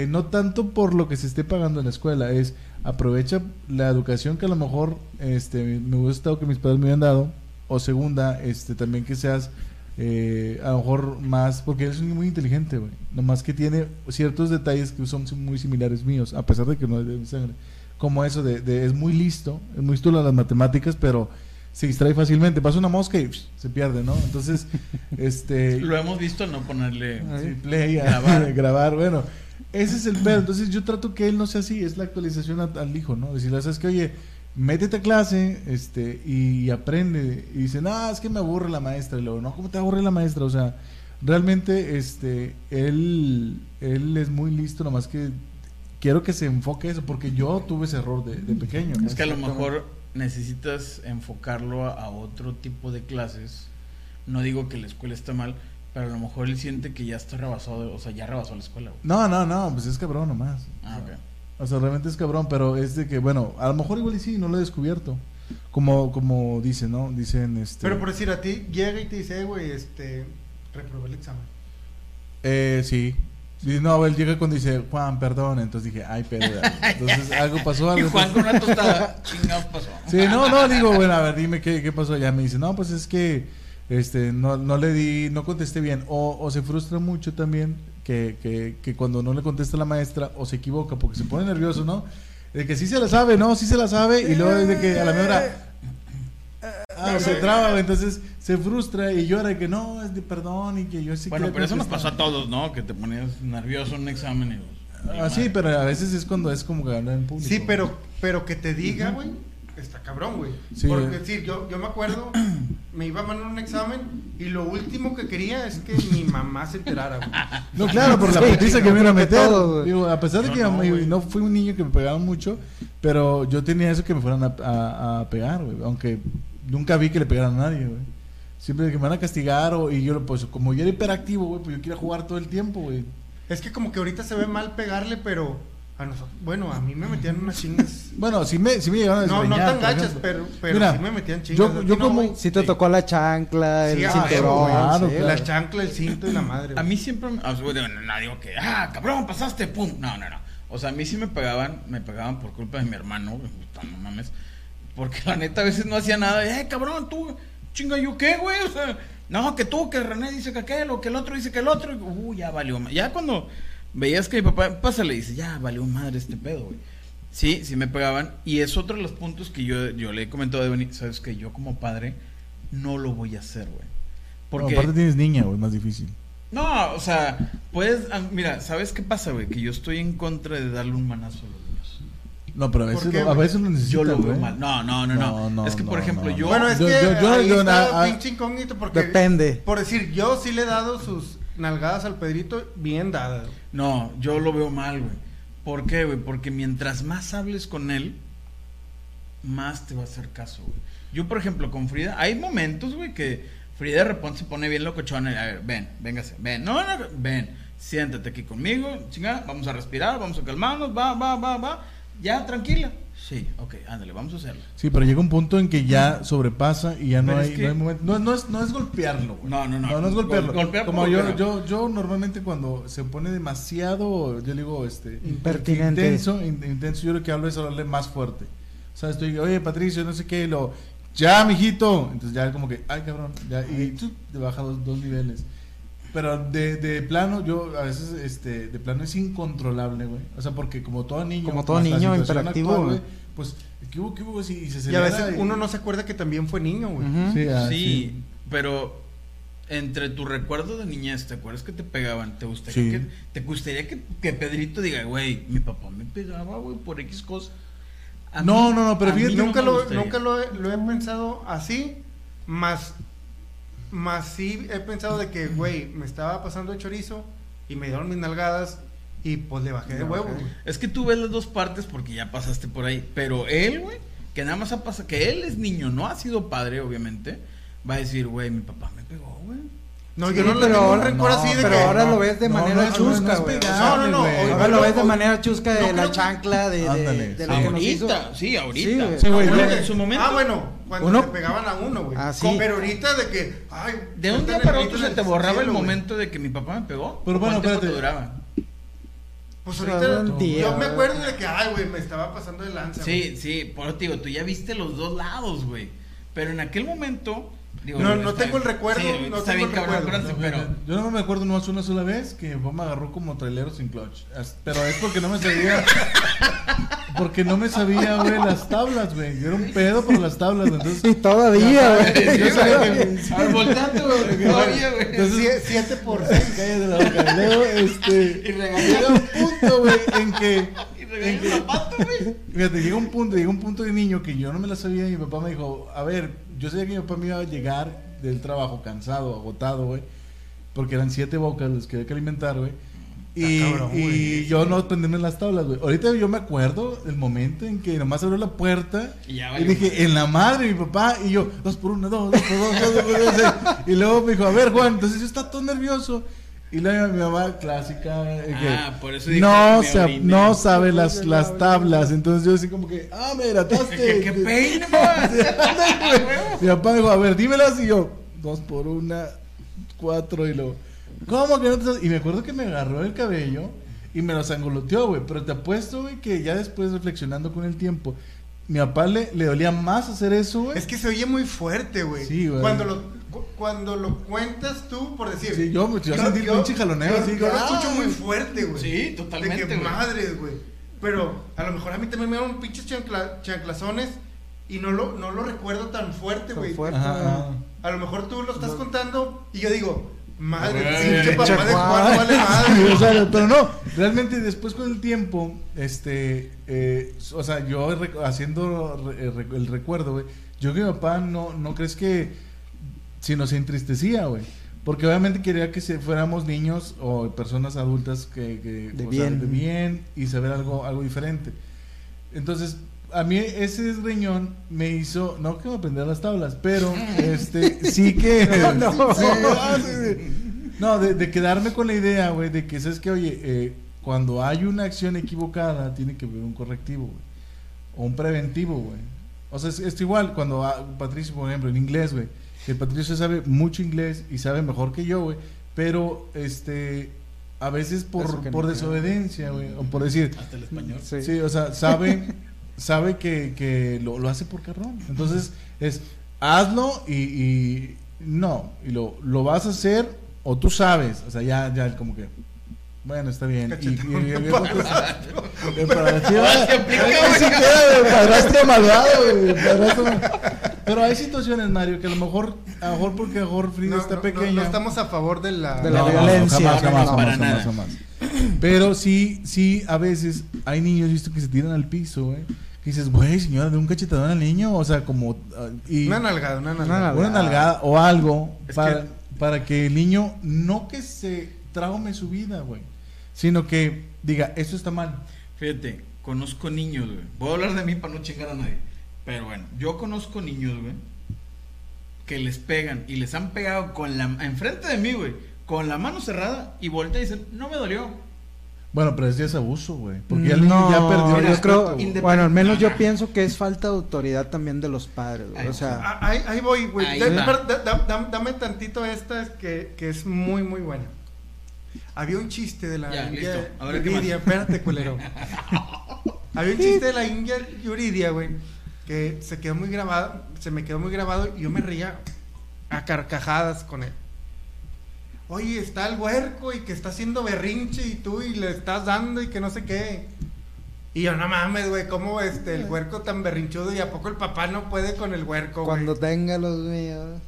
no tanto por lo que se esté pagando en la escuela, es aprovecha la educación que a lo mejor este, me hubiera gustado que mis padres me hubieran dado, o segunda, este, también que seas eh, a lo mejor más, porque él es muy inteligente, güey, nomás que tiene ciertos detalles que son muy similares míos, a pesar de que no es de mi sangre, como eso de, de- es muy listo, es muy listo en las matemáticas, pero se distrae fácilmente, pasa una mosca y psh, se pierde, ¿no? Entonces, este... Lo hemos visto no ponerle. Sí, play, Grabar. grabar. bueno. Ese es el pedo. Entonces yo trato que él no sea así, es la actualización al hijo, ¿no? Decirle, ¿sabes que Oye, métete a clase este, y aprende. Y dice, no, es que me aburre la maestra. Y luego, no, ¿cómo te aburre la maestra? O sea, realmente este, él, él es muy listo, nomás que quiero que se enfoque eso, porque yo tuve ese error de, de pequeño. Es que a lo mejor necesitas enfocarlo a, a otro tipo de clases. No digo que la escuela está mal, pero a lo mejor él siente que ya está rebasado, o sea, ya rebasó la escuela. güey. No, no, no, pues es cabrón nomás. Ah, ok. O sea, realmente es cabrón, pero es de que, bueno, a lo mejor igual y sí, no lo he descubierto. Como, como dicen, ¿no? Dicen, este... Pero por decir, a ti llega y te dice, "Eh, güey, este, reprobé el examen. Eh, sí. Dice, no, él llega cuando dice, Juan, perdón. Entonces dije, ay, perdón. Entonces algo pasó, Y algo Juan con una tostada, chingados pasó. Sí, no, no, digo, bueno, a ver, dime qué, qué pasó. Ya me dice, no, pues es que este, no, no le di, no contesté bien. O, o se frustra mucho también que, que, que cuando no le contesta la maestra o se equivoca porque se pone nervioso, ¿no? De que sí se la sabe, ¿no? Sí se la sabe. Y luego es de que a la mejor ah, se traba, entonces se frustra y llora y que no, es de perdón y que yo sí Bueno, pero eso nos contestar". pasó a todos, ¿no? Que te ponías nervioso en un examen y... pues, Ah, sí, pero a veces es cuando es como ganar en público. Sí, pero, pero que te diga, güey, está cabrón, güey. Sí. Porque sí, yo, yo me acuerdo, me iba a mandar un examen y lo último que quería es que mi mamá se enterara, güey. No, claro, por la Sí, putiza que me iba a meter. Digo, a pesar de que no, fui un niño que me pegaban mucho, pero yo tenía eso que me fueran a, a- a pegar, güey. Aunque nunca vi que le pegaran a nadie, güey. Siempre que me van a castigar o, y yo, pues, como yo era hiperactivo, güey, pues yo quería jugar todo el tiempo, güey. Es que como que ahorita se ve mal pegarle, pero a nosotros, bueno, a mí me metían unas chingas. Bueno, sí me, sí me llegaron a No, no tan gachas, pero, pero Mira, sí me metían chingas. yo- ¿A yo no, como-? Si te tocó la chancla, el Sí, a cinturón. claro, claro. La chancla, el cinto y la madre. A mí siempre, sea, bueno, no, digo que, ah, cabrón, pasaste, pum. No, no, no. O sea, a mí sí me pegaban, me pegaban por culpa de mi hermano, no mames. Porque la neta a veces no hacía nada. Eh, cabrón, tú, chinga, ¿yo qué, güey? O sea, no, que tú, que René dice que aquel, o que el otro dice que el otro. y, Uh, ya valió. Ya cuando veías que mi papá, pásale, dice, ya valió madre este pedo, güey. Sí, sí me pegaban. Y es otro de los puntos que yo, yo le he comentado a Devani, sabes que yo como padre no lo voy a hacer, güey. Porque... No, aparte tienes niña, güey, más difícil. No, o sea, puedes. ah, Mira, ¿sabes qué pasa, güey? Que yo estoy en contra de darle un manazo a los niños. No, pero a ¿Por veces, qué, lo, a veces lo necesitas, Yo lo veo güey. mal. No, no, no, no. No, no, es que, por ejemplo, no, yo. Bueno, es Yo- que yo- yo- ahí yo- está ah, pinche incógnito porque... Depende. Por decir, yo sí le he dado sus nalgadas al Pedrito bien dadas. No, yo lo veo mal, güey. ¿Por qué, güey? Porque mientras más hables con él, más te va a hacer caso, güey. Yo, por ejemplo, con Frida, hay momentos, güey, que Frida de repente se pone bien locochona. A ver, ven, véngase, ven, no, no, ven, siéntate aquí conmigo, chinga, vamos a respirar, vamos a calmarnos, va, va, va, va. ¿Ya? ¿Tranquila? Sí, ok, ándale, vamos a hacerlo. Sí, pero llega un punto en que ya sobrepasa y ya no Pero es hay, que- no hay momento. No, no es, no es golpearlo, güey. No, no, no. No, no es golpearlo. Gol- golpear Como yo, golpear. yo, yo normalmente cuando se pone demasiado, yo digo, este, Impertinente. intenso, in- intenso, yo lo que hablo es hablarle más fuerte. O sea, estoy, oye, Patricio, no sé qué, y lo, ya, mijito. Entonces ya como que, ay, cabrón, ya, y tú te baja dos, dos niveles. Pero de, de plano, yo a veces, este, de plano es incontrolable, güey. O sea, porque como todo niño, Como todo niño actual, güey. pues, ¿qué hubo, qué hubo? Y, y se Y a veces uno no se acuerda que también fue niño, güey. Sí, ah, sí, pero entre tu recuerdo de niñez, ¿te acuerdas que te pegaban? ¿Te gustaría, Sí. que, te gustaría que, que Pedrito diga, güey, mi papá me pegaba, güey, por X cosa? A No, no, no, pero fíjate, no nunca lo, nunca lo he, lo he pensado así, más, más sí he pensado de que, güey, me estaba pasando el chorizo y me dieron mis nalgadas y pues le bajé de huevo, güey. Es que tú ves las dos partes porque ya pasaste por ahí. Pero él, güey, que nada más ha pasado, que él es niño, no ha sido padre, obviamente, va a decir, güey, mi papá me pegó, güey. No, Sí, yo no le pero tengo un ahora- rencor no, así de pero que... ahora no, lo ves de no, manera no, no, no chusca, güey. No, no, no, Ahora lo ves de manera chusca de no la chancla, de, de- Ándale, de sí. lo que nos hizo. ahorita, sí, ahorita. Sí, güey. En su momento. Ah, bueno, cuando Uno- te pegaban a uno, güey. Ah, sí. Pero ahorita de que, ay... De un día para otro se te borraba el momento de que mi papá me pegó. Pero bueno, ¿Cuánto tiempo espérate. te duraba? Pues ahorita día, yo me acuerdo de que, ay, güey, me estaba pasando de lanza. Sí, sí, por eso te digo, tú ya viste los dos lados, güey. Pero en aquel momento. Digo, No, no tengo el recuerdo, sí, no está tengo bien el cabrón, recuerdo. acuérdate, pero. Yo no me acuerdo nomás una sola vez que mi papá me agarró como trailero sin clutch. Pero es porque no me sabía. Porque no me sabía, güey, las tablas, güey. Yo era un pedo por las tablas, güey. Entonces. Y todavía, güey. Yo sabía que. A ver, volteate, güey. Todavía, güey. Sie- Siete por seis. Cállate la boca. Luego, este. Y. Llega un punto, güey, en que. Y regañó el zapato, güey. Fíjate, llega un punto, llega un punto de niño que yo no me la sabía y mi papá me dijo, a ver, yo sabía que mi papá me iba a llegar del trabajo cansado, agotado, güey, porque eran siete bocas los que había que alimentar, güey. Y, cabrón, y yo no aprenderme las tablas, güey. Ahorita yo me acuerdo del momento en que nomás abrió la puerta Y ya y valió. dije, en la madre, mi papá, y yo, dos por una, dos, dos por dos, dos, por dos, dos. Y luego me dijo, a ver, Juan, entonces yo estaba todo nervioso. Y luego mi mamá, clásica, eh, que Ah, por eso dije, no, oriné. no sabe las, las tablas. Entonces yo así como que, ah, me hidrataste. ¿Qué, qué peine, más? Mi papá me dijo, a ver, dímelas. Y yo, dos por una, cuatro. Y luego, ¿cómo que no te sabes? Y me acuerdo que me agarró el cabello y me lo sangoloteó, güey. Pero te apuesto, güey, que ya después reflexionando con el tiempo, mi papá le, le dolía más hacer eso, güey. Es que se oye muy fuerte, güey. Sí, güey. Cuando lo, cuando lo cuentas tú, por decir. Sí, yo, yo sentí el pinche jaloneo, yo- Yo lo escucho muy fuerte, güey. Sí, totalmente, De que güey. madres, güey. Pero a lo mejor a mí también me dieron pinches chancla- chanclazones y no lo, no lo recuerdo tan fuerte, Tan güey. fuerte. Ajá, ajá. A lo mejor tú lo estás contando y yo digo, madre, pinche papá de Juan vale Sí, madre. o sea, pero no, realmente después con el tiempo, este, eh, o sea, yo rec- haciendo re- el recuerdo, güey, yo que mi papá no, no crees que, sino se entristecía, güey. Porque obviamente quería que se fuéramos niños o personas adultas que, que De bien. de bien y saber algo, algo diferente. Entonces, a mí ese riñón me hizo, no que me aprendiera las tablas, pero este sí que No, no. Sí, ah, sí. No, de, de quedarme con la idea, güey, de que sabes que, oye, eh, cuando hay una acción equivocada, tiene que haber un correctivo, güey. O un preventivo, güey. O sea, es, es igual cuando ah, Patricio, por ejemplo, en inglés, güey. Que Patricio sabe mucho inglés y sabe mejor que yo, güey. Pero, este, a veces por, por no desobediencia, güey. O por decir, Hasta el español. Sí. Sí, o sea, sabe, sabe que, que lo, lo hace por carrón. Entonces, es hazlo y, y no, y lo, lo vas a hacer o tú sabes. O sea, ya, ya como que, bueno, está bien. Y, y- y- y- de padrastro malvado, güey, padrastro mal- Pero hay situaciones, Mario, que a lo mejor, a lo mejor porque a lo mejor Frida No, está no, pequeña. no, no estamos a favor de la... De la No, violencia. jamás, jamás, jamás. Pero sí, sí, a veces hay niños, visto, que se tiran al piso, güey. Que dices, güey, señora, de un cachetadón al niño, o sea, como... ah, y Una nalgada, una nalgada. una nalgada o algo para, que- para que el niño no que se traume su vida, güey, sino que diga, esto está mal. Fíjate, conozco niños, güey. Voy a hablar de mí para no chingar a nadie. Pero bueno, yo conozco niños, güey, que les pegan y les han pegado con la enfrente de mí, güey, con la mano cerrada y voltea y dicen, no me dolió. Bueno, pero es ya es abuso, güey. Porque ya el niño no, ya perdió el respeto. creo, bueno, al menos yo pienso que es falta de autoridad también de los padres, güey. O sea, Ah, Ahí, ahí voy, güey. Dame tantito esta es que, que es muy, muy buena. Había un chiste de la Ya, India listo. A ver, ¿qué Yuridia. Espérate, culero. Había un chiste de la India Yuridia, güey, que se quedó muy grabado, se me quedó muy grabado y yo me reía a carcajadas con él. Oye, está el huerco y que está haciendo berrinche y tú y le estás dando y que no sé qué. Y yo, no mames, güey, ¿cómo este, el huerco tan berrinchudo y a poco el papá no puede con el huerco, güey? cuando tenga los míos.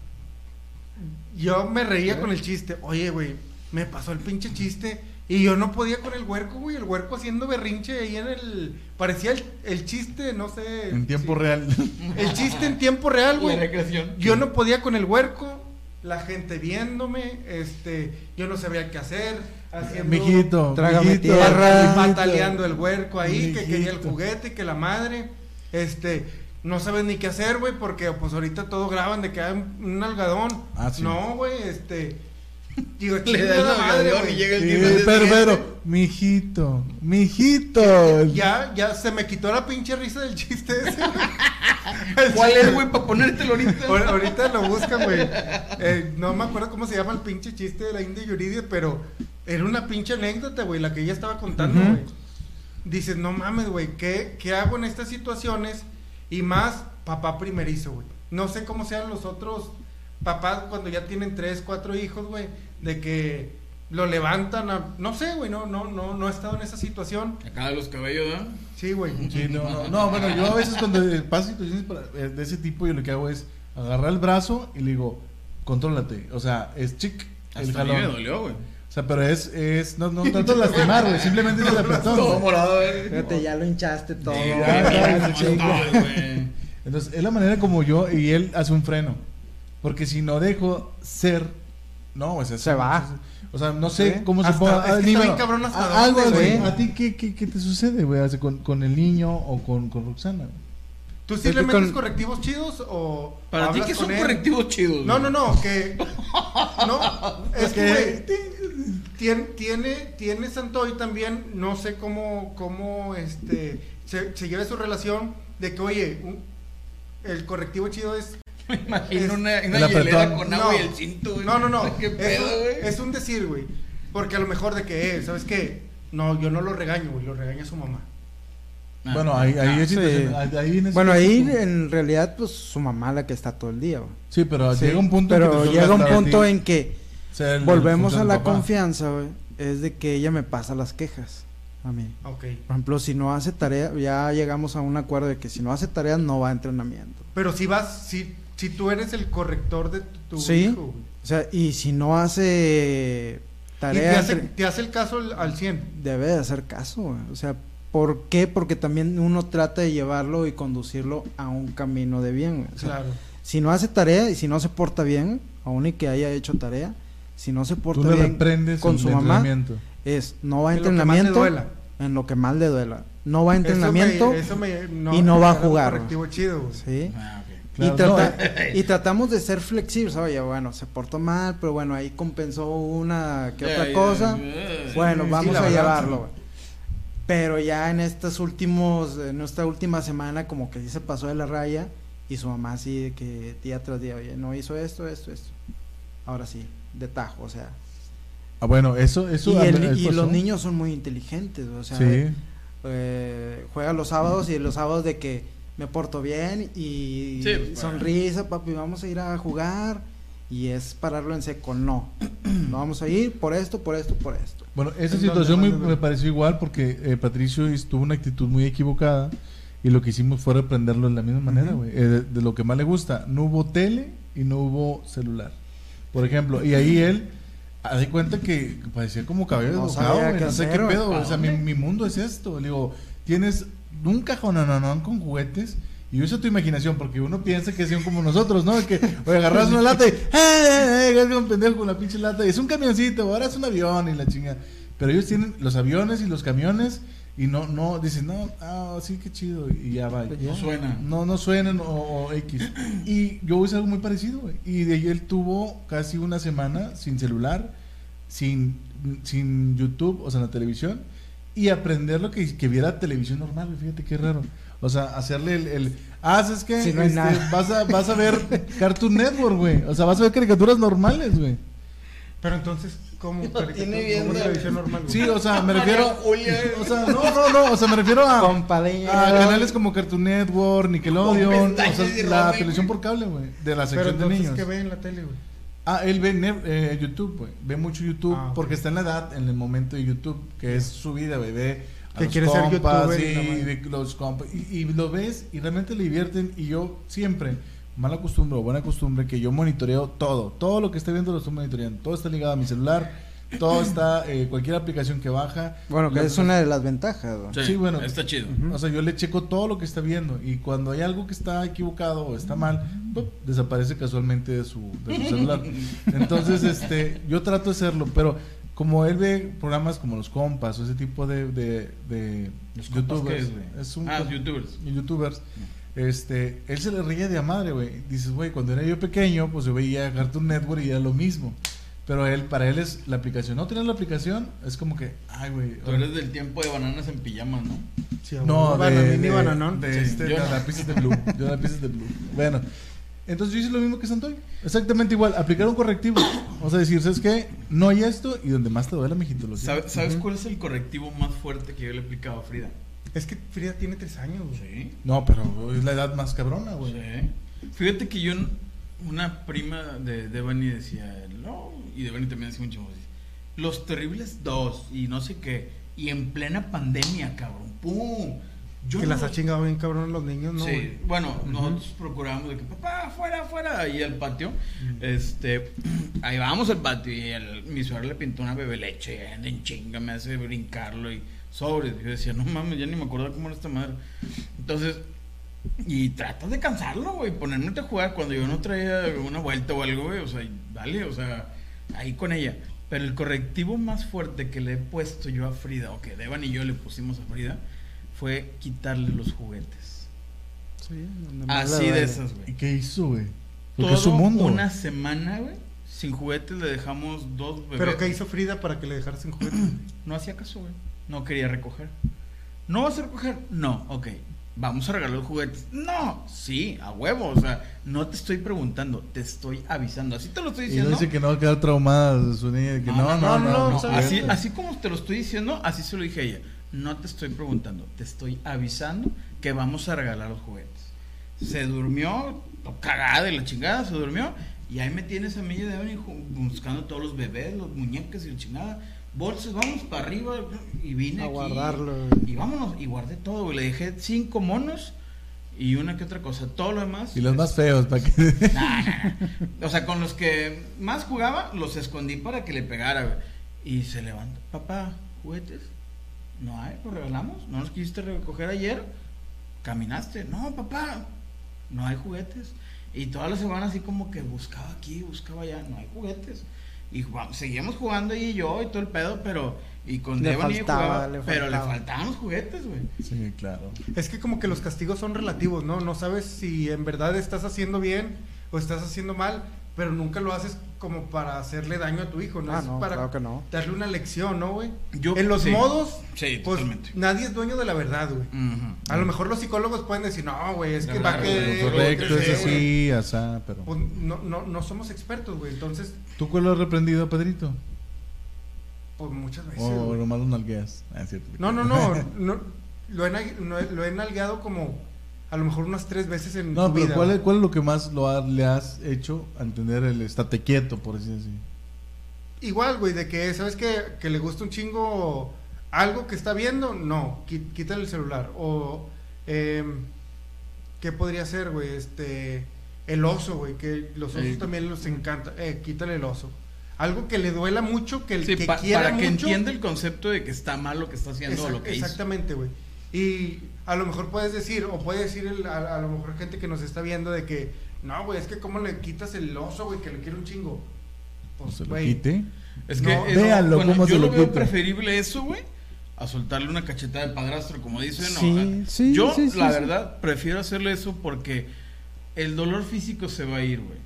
Yo me reía con el chiste. Oye, güey, me pasó el pinche chiste. Y yo no podía con el huerco, güey. El huerco haciendo berrinche ahí en el. Parecía el, el chiste, no sé. En tiempo sí. real. El chiste en tiempo real, La güey. recreación. Yo no podía con el huerco. La gente viéndome. Este. Yo no sabía qué hacer. Haciendo. Mijito, Trágame tierra. Pataleando el huerco ahí. Que quería el juguete. Que la madre. Este. No sabes ni qué hacer, güey. Porque pues ahorita todo graban de que hay un, un algadón. Ah, sí. No, güey. Este. Digo, Le da la madre, y llega el Sí, de pero, mijito, mijito. Ya, ya se me quitó la pinche risa del chiste ese. ¿Cuál es, güey, para ponértelo ahorita? Ahor- Ahorita lo buscan, güey. Eh, no me acuerdo cómo se llama el pinche chiste de la India Yuridia, pero era una pinche anécdota, güey, la que ella estaba contando, güey. Dices, no mames, güey, ¿qué, ¿qué hago en estas situaciones? Y más, papá primerizo, güey. No sé cómo sean los otros papás cuando ya tienen tres, cuatro hijos, güey, de que lo levantan a... No sé, güey, no, no, no, no he estado en esa situación. Acá de los cabellos, ¿no? Sí, güey. Sí, no, no, no, bueno, yo a veces cuando paso situaciones para- eh, de ese tipo, yo lo que hago es agarrar el brazo y le digo, contrólate. O sea, es chic el Hasta a mí me dolió, güey. O sea, pero es, es no, no tanto lastimar, güey, simplemente es el apretón. Todo morado, güey. Fíjate, ya lo hinchaste todo. Sí, güey. Entonces, es la manera como yo y él hace un freno. Porque si no dejo ser, no, o sea, Se va. O sea, no sé cómo se Hasta- ponga. es que ah, está dímelo. bien cabrón hasta Ah, dónde, algo, güey. güey. ¿A ti qué, qué, qué te sucede, güey? Hace Con, con el niño o con, con Roxana. ¿Tú sí le metes con- correctivos chidos o Para ti, hablas ¿qué con son él? correctivos chidos? No, güey? no, no, que no, es que tiene tiene tiene Santoy también, no sé cómo cómo este se, se lleva su relación de que oye, un- el correctivo chido es Me imagino Es- una, una hielera con agua No. y el cinto, güey. No, no, no. ¿Qué es, pedo, un, güey? es un decir, güey. Porque a lo mejor de que, eh, ¿sabes qué? No, yo no lo regaño, güey, lo regaña su mamá. Ah, bueno, ahí, ahí ah, es sí. ahí- en Bueno, ahí en realidad, pues su mamá la que está todo el día. güey. Sí, pero Sí, llega un punto en que pero llega un punto en que el- volvemos el a la papá. confianza, güey. Es de que ella me pasa las quejas a mí. Ok. Por ejemplo, si no hace tarea, ya llegamos a un acuerdo de que si no hace tarea no va a entrenamiento. Pero si vas, si, si tú eres el corrector de tu, tu Sí. hijo, güey. O sea, y si no hace Y tarea, te hace, entre- te hace el caso al, al 100. debe de hacer caso, güey. O sea, ¿por qué? Porque también uno trata de llevarlo y conducirlo a un camino de bien, güey. O sea, Claro. Si no hace tarea y si no se porta bien, aún y que haya hecho tarea, si no se porta Tú le bien con en su mamá, entrenamiento. es no va a En lo que más le entrenamiento duela. en lo que más le duela. No va a Eso me- entrenamiento eso me- y no va a jugar, correctivo chido. ¿sí? Ah. Claro, y, trata- no. y tratamos de ser flexibles. Oye, bueno, se portó mal, pero bueno, ahí compensó una que otra cosa. Bueno, sí, vamos a verdad, llevarlo. sí. güey. Pero ya en estos últimos, en esta última semana, como que sí se pasó de la raya. Y su mamá así de que día tras día, oye, no hizo esto, esto, esto. Ahora sí, de tajo, o sea. Ah, bueno, eso, eso y el- y los niños son muy inteligentes, o sea, sí. eh, juega los sábados y los sábados de que me porto bien y Sí, pues, sonrisa, papi, vamos a ir a jugar y es pararlo en seco, no, no vamos a ir por esto, por esto, por esto. Bueno, esa ¿En situación ¿Dónde? me pareció igual porque eh, Patricio tuvo una actitud muy equivocada y lo que hicimos fue reprenderlo de la misma manera, güey. Eh, de, de lo que más le gusta, no hubo tele y no hubo celular, por ejemplo. Y ahí él, haz de cuenta que parecía como cabello de No bocado, güey, qué no sé qué pedo. ¿A O sea, mi, mundo es esto. Le digo, tienes un cajonanón con juguetes y usa tu imaginación, porque uno piensa que son como nosotros, ¿no? Que, oye, agarras una lata y, ¡eh, eh, eh! Es un pendejo con la pinche lata y es un camioncito, ahora es un avión y la chinga. Pero ellos tienen los aviones y los camiones y no, no, dicen, no, ah, sí, qué chido, y ya va. No suena. No, no suenan o, o X. Y yo hice algo muy parecido, güey. Y de ahí él tuvo casi una semana sin celular, sin, sin YouTube, o sea, en la televisión. Y aprender lo que, que viera televisión normal, güey, fíjate qué raro. O sea, hacerle el, el ah, ¿sabes qué? Si no hay Este, nada. vas a vas a ver Cartoon Network, güey. O sea, vas a ver caricaturas normales, güey. Pero entonces, ¿cómo? Caricatura- tiene ¿Cómo viendo. televisión normal? güey? Sí, o sea, me refiero o sea, no, no, no, o sea, me refiero a canales como Cartoon Network, Nickelodeon, o sea, la televisión por cable, güey, de la Pero sección de entonces, niños. ¿qué ve en la tele, güey? Ah, él ve eh, YouTube, güey. Ve mucho YouTube Ah, porque está en la edad, en el momento de YouTube, que es su vida, güey. Ve a Que los quiere ser compas, youtuber y sí, la madre. ve los compas. Y, y lo ves y realmente le divierten. Y yo siempre, mala costumbre o buena costumbre, que yo monitoreo todo. Todo lo que esté viendo lo estoy monitoreando. Todo está ligado a mi celular. Todo está, eh, cualquier aplicación que baja. Bueno, que es una de las ventajas. Sí, Sí, bueno. Está chido. O sea, yo le checo todo lo que está viendo y cuando hay algo que está equivocado o está mal, ¡pup! desaparece casualmente de su, de su celular. Entonces, este, yo trato de hacerlo, pero como él ve programas como los compas o ese tipo de, de, de ¿Los compas qué youtubers, es, un Ah, youtubers. y youtubers, este, él se le reía de a madre, güey. Dices, güey, cuando era yo pequeño, pues yo veía Cartoon Network y era lo mismo. Pero él, para él es la aplicación. No tener la aplicación es como que, ay, güey. Tú eres del tiempo de bananas en pijamas, ¿no? Sí, No, de, y de- bananón. de Sí, este, yo de no. la pizza de Blue. Yo de la pizza de Blue. Bueno, entonces yo hice lo mismo que Santoy. Exactamente igual. Aplicar un correctivo. O sea, decir, ¿sabes qué? No hay esto y donde más te duele, mijito. Lo siento. ¿Sabes, ¿sabes cuál es el correctivo más fuerte que yo le he aplicado a Frida? Es que Frida tiene tres años, güey. Sí. No, pero es la edad más cabrona, güey. Sí. Fíjate que yo, una prima de Devani decía, y Devani también decía mucho, los terribles dos, y no sé qué, y en plena pandemia, cabrón, ¡pum! Yo que no- las ha chingado bien cabrón los niños, ¿no? sí, bueno, nosotros procurábamos de que papá, afuera, afuera, ahí al patio. Este, ahí vamos al patio y el, mi suegra le pintó una bebé leche, y anda en chinga, me hace brincarlo y sobre. Yo decía, no mames, ya ni me acuerdo cómo era esta madre. Entonces, y tratas de cansarlo, güey, ponerme a jugar cuando yo no traía una vuelta o algo, güey, o sea, dale, o sea, ahí con ella. Pero el correctivo más fuerte que le he puesto yo a Frida, o que Devan y yo le pusimos a Frida, fue quitarle los juguetes. Sí, Así de esas, ¿Y güey. qué hizo, güey? Porque Todo es su mundo. una semana, güey, sin juguetes le dejamos dos bebés. Pero ¿qué hizo Frida para que le dejaras sin juguete? No hacía caso, güey. No quería recoger. ¿No vas a recoger? No, ok. Vamos a regalar los juguetes. No, sí, a huevo. O sea, no te estoy preguntando, te estoy avisando. Así te lo estoy Y no diciendo. dice que no va a quedar traumada de su niña. Que no, no, no. no, Así, así como te lo estoy diciendo, así se lo dije a ella. No te estoy preguntando, te estoy avisando que vamos a regalar los juguetes. Se durmió, cagada de la chingada, se durmió. Y ahí me tienes a mí y ju- buscando todos los bebés, los muñecas y la chingada. Bolsas, vamos para arriba. Y vine A aquí. guardarlo. Y vámonos, y guardé todo, güey. Le dejé cinco monos y una que otra cosa. Todo lo demás. Y los más feos, para que. Nah, nah, nah. O sea, con los que más jugaba, los escondí para que le pegara, güey. Y se levanta. Papá, ¿juguetes? No hay, los regalamos. ¿No nos quisiste recoger ayer? ¿Caminaste? No, papá, no hay juguetes. Y toda la semana así como que buscaba aquí, buscaba allá, no hay juguetes. Y jugamos- seguíamos jugando ella y yo y todo el pedo, pero... Y con Le Devon y faltaba, jugaba, le pero le faltaba. faltaban los juguetes, güey. Sí, claro. Es que como que los castigos son relativos, ¿no? No sabes si en verdad estás haciendo bien o estás haciendo mal, pero nunca lo haces como para hacerle daño a tu hijo, ¿no? Ah, es no, para claro que no. darle una lección, ¿no, güey? En los sí. modos, Sí, pues totalmente. nadie es dueño de la verdad, güey. A lo mejor los psicólogos pueden decir, no, güey, es que va a Correcto, es sea, güey". así, asá, pero. Pues no, no, no somos expertos, güey. Entonces, ¿Tú cuál lo has reprendido, Pedrito? pues muchas veces. O nomás lo nalgueas. Ah, es cierto. No, no, no, no, lo, he, nal- no he- lo he nalgueado como a lo mejor unas tres veces en No, su pero vida. ¿cuál es. ¿cuál es lo que más lo ha- le has hecho a entender el estate quieto, por así decirlo? Igual, güey, de que, ¿sabes qué? Que le gusta un chingo algo que está viendo, no, quítale el celular. O, em, ¿qué podría ser, güey? Este, el oso, güey, que los osos Sí. también les encanta. Eh, quítale el oso. Algo que le duela mucho, que el Sí, que pa- quiera para que mucho. entienda el concepto de que está mal lo que está haciendo o lo que hizo. exactamente, güey. Y a lo mejor puedes decir, o puede decir el- a, a lo mejor gente que nos está viendo de que, no, güey, es que cómo le quitas el oso, güey, que le quiere un chingo. Pues, se lo güey, quite. Es que No, eso, véanlo bueno, cómo yo se lo lo veo quita. preferible eso, güey, a soltarle una cachetada de padrastro, como dicen. o Sí, sí, yo, sí, la sí. verdad, prefiero hacerle eso porque el dolor físico se va a ir, güey.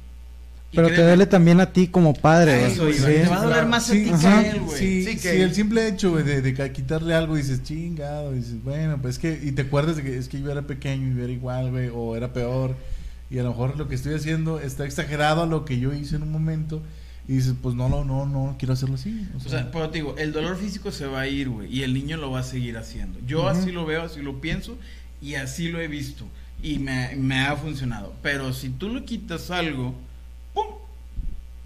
Pero te duele también a ti como padre. a güey. eso Sí. te va a doler más a Sí, ti que a él, güey. sí, Sí, que- sí, el simple hecho güey, de, de quitarle algo dices chingado, dices bueno, pues es que y te acuerdas de que es que yo era pequeño y yo era igual, güey, o era peor y a lo mejor lo que estoy haciendo está exagerado a lo que yo hice en un momento y dices pues no, no, no, no quiero hacerlo así. O O sea, sea, pero te digo, el dolor físico se va a ir, güey, y el niño lo va a seguir haciendo. Yo así lo veo, así lo pienso, y así lo he visto, y me, me ha funcionado. Pero si tú le quitas algo.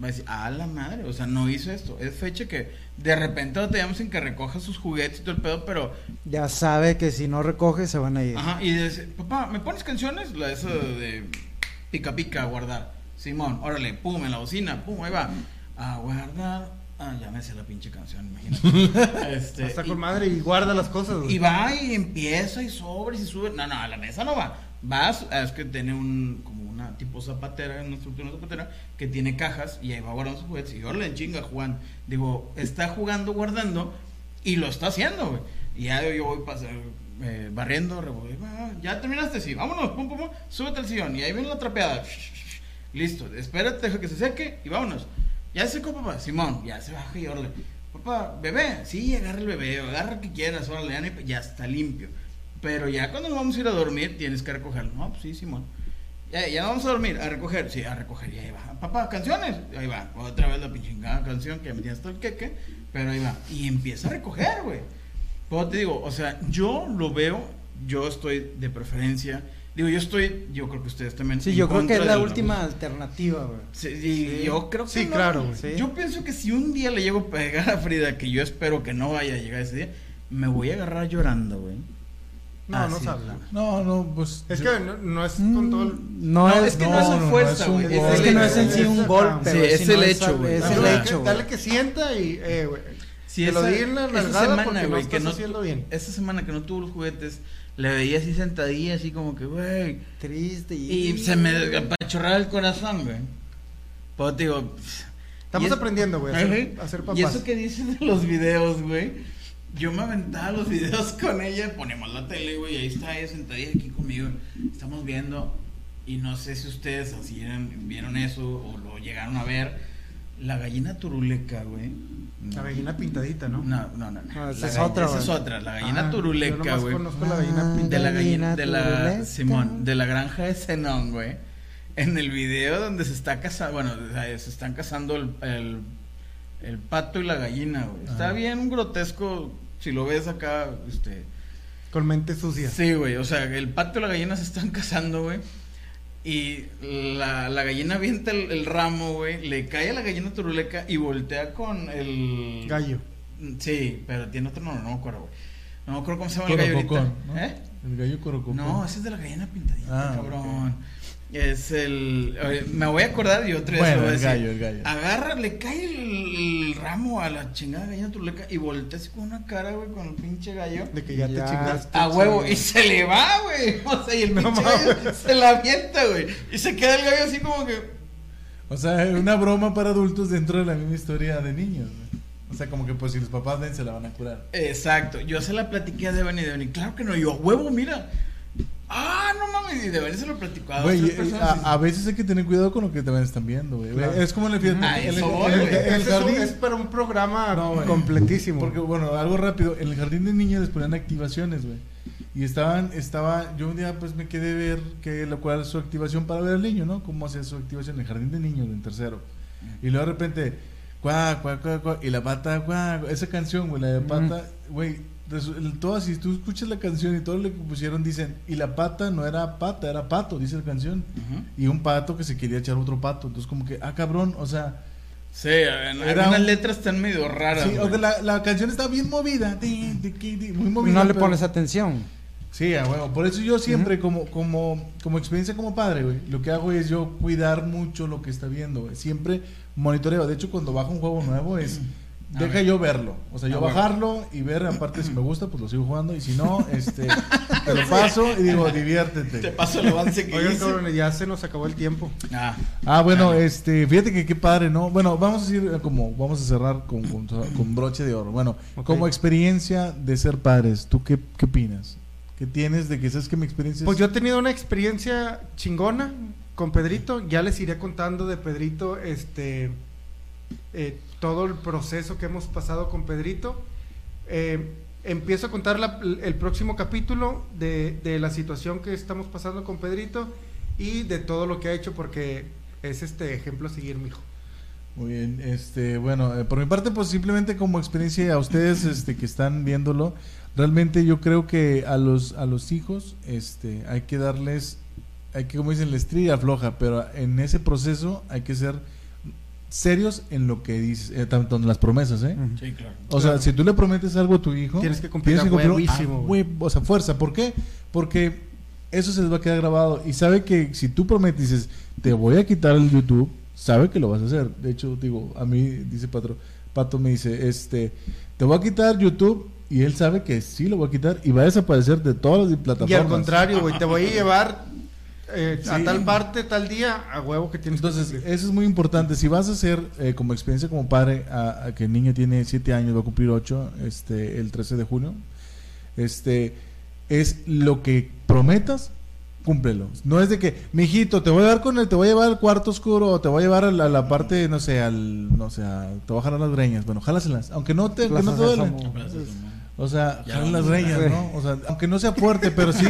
Va a decir, ah, la madre, o sea, no hizo esto. Es fecha que de repente lo tenemos en que recoja sus juguetes y todo el pedo, pero Ya sabe que si no recoge se van a ir. Ajá, y dice, papá, ¿me pones canciones? La esa de pica pica, guardar. Simón, órale, pum, en la bocina, pum, ahí va. A guardar. Ah, ya me sé la pinche canción, imagínate. este, Está y, con madre y guarda las cosas. güey. y va y empieza y sobre y sube. No, no, a la mesa no va. Vas, es que tiene un, como tipo zapatera, una estructura zapatera, que tiene cajas y ahí va guardando sus juguetes. Y órale, chinga, Juan. Digo, está jugando, guardando y lo está haciendo, güey. Y ya yo voy pasar, eh, barriendo, va, ya terminaste, sí, vámonos, pum, pum, pum, súbete al sillón y ahí viene la trapeada. Listo, espérate, deja que se seque y vámonos. Ya se secó, papá, Simón, ya se baja y órale. Papá, bebé, sí, agarra el bebé, agarra el que quieras, órale, ya está limpio. Pero ya cuando nos vamos a ir a dormir, tienes que recogerlo. No, pues sí, Simón. Ya, ya vamos a dormir, a recoger, sí, a recoger, y ahí va. Papá, canciones, ahí va. Otra vez la pinchingada canción que me tiene hasta el queque, pero ahí va. Y empieza a recoger, güey. Pero te digo, o sea, yo lo veo, yo estoy de preferencia. Digo, yo estoy, yo creo que ustedes también. Sí, yo creo que es la última alternativa, güey. Sí, y yo creo que Sí, no. claro, güey. Sí. Yo pienso que si un día le llego a pegar a Frida, que yo espero que no vaya a llegar ese día, me voy a agarrar llorando, güey. No, no Así. sabe. no, no, pues Es yo- que no, no es con todo el... No, No, es, es que no, es a fuerza, es un güey. gol. es que no es en sí Es un golpe, Sí, es el hecho, güey. Es Dale el hecho, que, dale que sienta y, eh, güey. Si que lo esa- di en la esa semana, porque no güey, estás que no- haciendo bien. Esa semana que no tuvo los juguetes, le veía así sentadilla, así como que, güey. Triste y... Y se me apachorraba el corazón, güey. Pues te digo. Estamos es- aprendiendo, güey, a ser, a ser papás. Y eso que dices de los videos, güey. Yo me aventaba los videos con ella, ponemos la tele, güey, ahí está ella sentadilla aquí conmigo. Estamos viendo, y no sé si ustedes así eran- vieron eso o lo llegaron a ver. La gallina turuleca, güey. La gallina pintadita, ¿no? No, no, no. no. No, esa La es otra, Esa es otra, la gallina Ah, turuleca, güey. conozco la gallina Ah. De la gallina, de la Turuleca. Simón, de la granja de Zenón, güey. En el video donde se está casando, bueno, se están casando el, el, el pato y la gallina, güey. Está bien grotesco si lo ves acá, este. Con mente sucia. Sí, güey, o sea, el pato y la gallina se están casando, güey. Y la, la gallina avienta el, el ramo, güey, le cae a la gallina turuleca y voltea con el... Gallo. Sí, pero tiene otro nombre, no me acuerdo, güey. No me acuerdo cómo se llama el gallo ahorita. ¿no? ¿Eh? El gallo corococón. No, ese es de la gallina pintadita, Ah, cabrón. Es el. oye, me voy a acordar y otra vez Bueno, a el decir. gallo, el gallo. Agarra, le cae el, el ramo a la chingada gallina turuleca y voltea así con una cara, güey, con el pinche gallo. De que ya, Ya. te chingaste. A huevo, y se le va, güey. O sea, y el No pinche mames. gallo se la avienta, güey. Y se queda el gallo así como que. O sea, una broma para adultos dentro de la misma historia de niños. güey. O sea, como que pues si los papás ven se la van a curar. Exacto. Yo se la platiqué a Devani y Devani. Claro que no, yo a huevo, mira. Ah, no mames. Y Devani se lo platicó a Güey, veces hay que tener cuidado con lo que también están viendo, güey. Claro. Es como en el, Ah, el- eso el- el es, jardín. es para un programa No, completísimo. Porque, bueno, algo rápido. En el jardín de niños les ponían activaciones, güey. Y estaban, estaba, yo un día pues me quedé a ver que lo cual su activación para ver al niño, ¿no? Cómo hacía su activación en el jardín de niños, en tercero. Y luego de repente, cuá, cuá, cuá, cuá, y la pata, cuá, esa canción, güey, la de pata, güey, todas, si tú escuchas la canción y todo lo que pusieron dicen, y la pata no era pata, era pato, dice la canción. Y un pato que se quería echar otro pato. Entonces como que, ah, cabrón, o sea... Sí, en- Era algunas un- letras están medio raras. Sí, o que la, la canción está bien movida, muy movida. No le pero- pones atención. Sí, a huevo. Por eso yo siempre, como, como, como experiencia como padre, güey, lo que hago es yo cuidar mucho lo que está viendo, güey. Siempre monitoreo. De hecho, cuando bajo un juego nuevo es... A Deja ver. yo verlo. O sea, yo Ah, bueno. bajarlo y ver, aparte si me gusta, pues lo sigo jugando. Y si no, este, te lo paso y digo, Te diviértete. paso el avance que Oigan, cabrones, ya se nos acabó el tiempo. Ah, Ah, bueno, Dale. este, fíjate que qué padre, ¿no? Bueno, vamos a decir eh, como, vamos a cerrar con, con, con broche de oro. Bueno, como experiencia de ser padres, ¿tú qué, qué opinas? ¿Qué tienes de que sabes que mi experiencia Pues es- yo he tenido una experiencia chingona. con Pedrito, ya les iré contando de Pedrito, este, eh, todo el proceso que hemos pasado con Pedrito. Eh, empiezo a contar la- el próximo capítulo de, de la situación que estamos pasando con Pedrito y de todo lo que ha hecho porque es este ejemplo a seguir, mijo. Muy bien, este, bueno, eh, por mi parte, pues simplemente como experiencia a ustedes, este, que están viéndolo, realmente yo creo que a los, a los hijos, este, hay que darles, hay que, como dicen, la estrella afloja, pero en ese proceso hay que ser serios en lo que dices, eh, tanto en las promesas, ¿eh? Sí, claro. O sea, si tú le prometes algo a tu hijo, Tienes que cumplir a cumplirlo huevísimo, a güey. hue- o sea, fuerza. ¿Por qué? Porque eso se les va a quedar grabado. Y sabe que si tú prometes, dices, te voy a quitar el YouTube, sabe que lo vas a hacer. De hecho, digo, a mí, dice Pato, Pato me dice, este, te voy a quitar YouTube. Y él sabe que sí lo voy a quitar y va a desaparecer de todas las plataformas. Y al contrario, güey, te voy a llevar eh, a tal parte, tal día, a huevo que tienes Entonces, que eso es muy importante. Si vas a hacer eh, como experiencia como padre, a, a que el niño tiene 7 años, va a cumplir 8 este, el 13 de junio, este, es lo que prometas, cúmplelo. No es de que, mijito, te voy a dar con el, te voy a llevar al cuarto oscuro, o te voy a llevar a la, a la parte, no sé, al, no sé, a- te voy a jalar las greñas. Bueno, jálaselas, aunque no te, que no te duele. O sea, jalan las greñas, ¿no? O sea, aunque no sea fuerte, pero sí,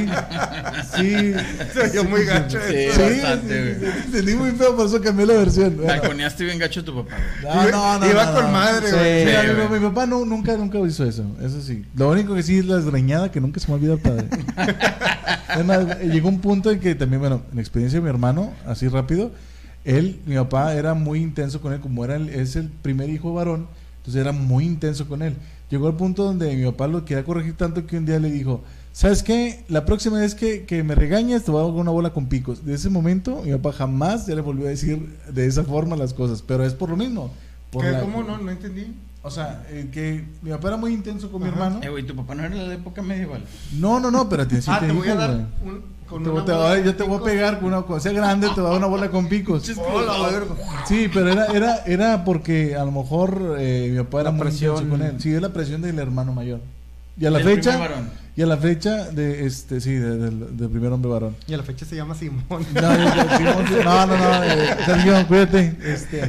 sí. Se oyó muy gacho Sí, eso. bastante, güey. Entendí muy feo, por eso cambié la versión. Balconeaste bien gacho a tu papá. No, no, no, Iba no, con no. madre, Sí. güey. Sí, mi, papá no, nunca, nunca hizo eso. Eso sí. Lo único que sí es la desgreñada que nunca se me olvida el padre. Además, llegó un punto en que también, bueno, en la experiencia de mi hermano, así rápido, él, mi papá era muy intenso con él, como era el, es el primer hijo varón, entonces era muy intenso con él. Llegó al punto donde mi papá lo quería corregir tanto que un día le dijo, ¿sabes qué? La próxima vez que, que me regañes te voy a dar una bola con picos. De ese momento, mi papá jamás ya le volvió a decir de esa forma las cosas, pero es por lo mismo. Por ¿Qué? la- ¿Cómo no? No entendí. o sea, eh, que mi papá era muy intenso con mi hermano. Eh, güey, tu papá no era de la época medieval. No, no, no, pero ah, te voy a dar un, con Te- una te- bola yo de te voy a pegar con una sea grande, te voy a dar una bola con picos. Sí, pero era, era, era porque a lo mejor eh, mi papá era La muy presión. con él. Sí, es la presión del hermano mayor. Y a la Del fecha, y a la fecha de este, sí, de- del, del primer hombre varón. Y a la fecha se llama Simón. No, no, no, no, eh, Sergio, cuídate. Este,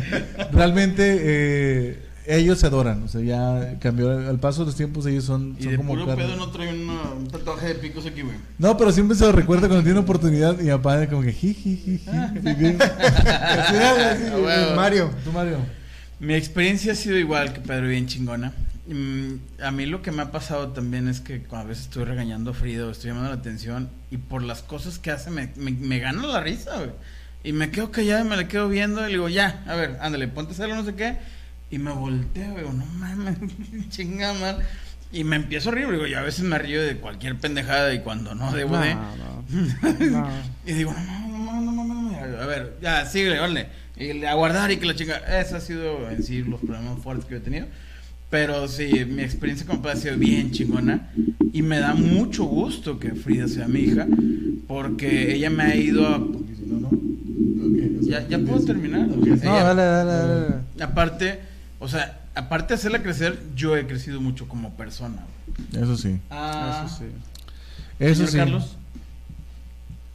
realmente eh, ellos se adoran, o sea, ya cambió al paso de los tiempos ellos son, Y son de como puro carne. pedo no trae una- un tatuaje de picos aquí, güey. No, pero siempre se lo recuerda cuando tiene oportunidad y papá como que jiji. Mario. Tú, Mario. Mi experiencia ha sido igual que Pedro, bien chingona. Mm, A mí lo que me ha pasado también es que a veces estoy regañando a Frida o estoy llamando la atención y por las cosas que hace me, me, me gana la risa, güey. Y me quedo callado y me la quedo viendo y le digo, ya, a ver, ándale, ponte a hacerlo, no sé qué. Y me volteo, digo, no mames, chinga mal. Y me empiezo a reír, digo, yo a veces me río de cualquier pendejada y cuando no debo No, de... no. No. Y digo, no, no, no, no, no, no, no, a ver, ya, síguele, órale. Y a guardar y que la chica. Ese ha sido en sí los problemas fuertes que yo he tenido. Pero sí, mi experiencia con padre ha sido bien chingona. Y me da mucho gusto que Frida sea mi hija. Porque ella me ha ido a. Porque si no, no. Ok, o sea, Ya, ya puedo terminar. No, Ella- dale, dale, dale. Aparte, o sea, aparte de hacerla crecer, yo he crecido mucho como persona. Eso sí. Ah, Eso sí. Eso señor sí. Carlos.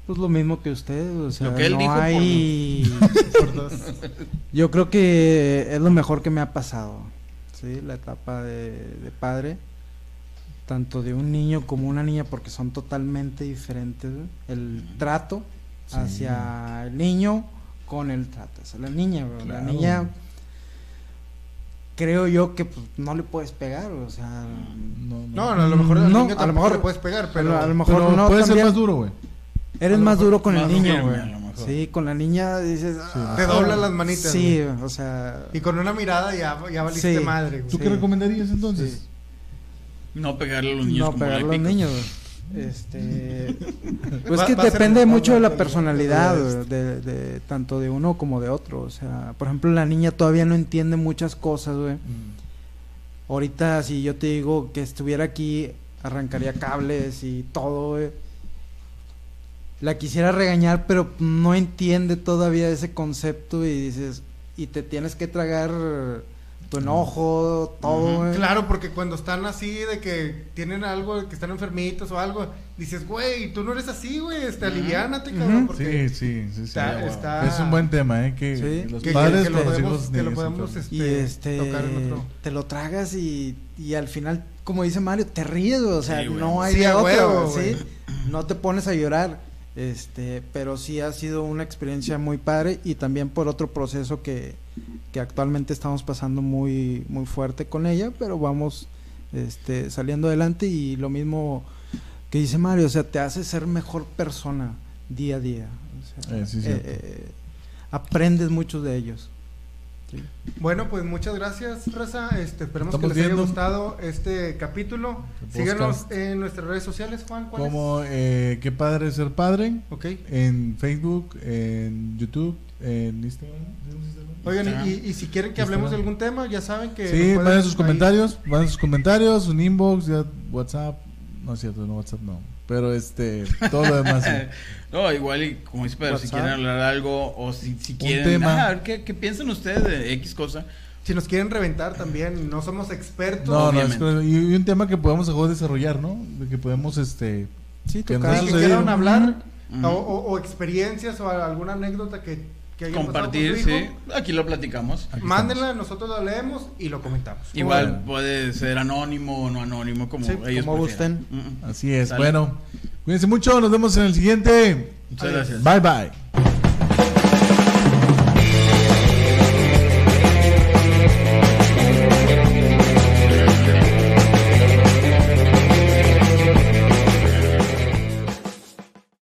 Pues lo mismo que usted, o sea, Lo que él no dijo por hay... Yo creo que es lo mejor que me ha pasado, ¿sí? La etapa de, de padre, tanto de un niño como una niña, porque son totalmente diferentes. El trato Sí. hacia el niño con el trato hacia la niña. La niña, creo yo que pues, no le puedes pegar, o sea... No, No, no, a lo mejor No, niño a lo tampoco mejor- le puedes pegar, Pero pero a lo mejor Pero no puede ser más duro, güey. Eres más duro con el niño, güey. a lo mejor. Sí, con la niña dices... Sí. "Ah". Te doblan las manitas, Sí, o sea... y con una mirada ya, ya valiste Sí. madre, güey. ¿Tú qué recomendarías entonces? Sí. No pegarle a los niños no como pegar a los niños. Este, pues Va- que depende mucho de la personalidad de- tanto de uno como de otro. O sea, por ejemplo, la niña todavía no entiende muchas cosas, güey. Mm. Ahorita si yo te digo que estuviera aquí, arrancaría cables y todo, güey. La quisiera regañar, pero no entiende todavía ese concepto y dices, y te tienes que tragar tu enojo, todo. Claro, porque cuando están así de que tienen algo, de que están enfermitos o algo, dices, güey, tú no eres así, güey, este, aliviánate, cabrón, porque Sí, sí, sí, sí. está, está- Es un buen tema, ¿eh? Que Sí. los que, padres que lo podemos, hijos que lo podemos, enfermos. este, y este tocar en otro. te lo tragas y, y al final como dice Mario te ríes güey, o sea Sí, no hay Sí, de güey. ¿sí? no te pones a llorar este pero sí ha sido una experiencia muy padre y también por otro proceso que, que actualmente estamos pasando muy muy fuerte con ella pero vamos este saliendo adelante y lo mismo que dice Mario o sea te hace ser mejor persona día a día o sea, Eh, sí, eh, eh, aprendes muchos de ellos Sí. Bueno, pues muchas gracias, Raza. Este, esperemos Estamos que les haya gustado este capítulo. Síganos en nuestras redes sociales, Juan. ¿cuáles? Como eh, qué padre ser padre Ok. en Facebook, en YouTube, en Instagram. Oigan, y, y si quieren que hablemos de algún tema, ya saben que. Sí, manden sus ahí- comentarios, manden sus comentarios, un inbox, ya WhatsApp, no es cierto, no WhatsApp no, pero este, todo lo demás. sí. No, igual y como dice Pedro, si quieren hablar algo o si, si quieren... tema. ah, a ver, ¿qué, ¿qué piensan ustedes de X cosa? Si nos quieren reventar también, no somos expertos. No, no, es que- y y un tema que podemos desarrollar, ¿no? De que podemos, este, Sí, Que tocar. Que sucedido. quieran hablar Ujú. o, o- o experiencias o alguna anécdota que, que Compartir, con su sí. hijo, Aquí lo platicamos. aquí Mándenla, nosotros la leemos y lo comentamos. Igual Bueno. puede ser anónimo o no anónimo, como Sí, ellos como gusten. Mm, mm. Así es. Bueno, cuídense mucho, nos vemos en el siguiente. Muchas gracias. Bye bye.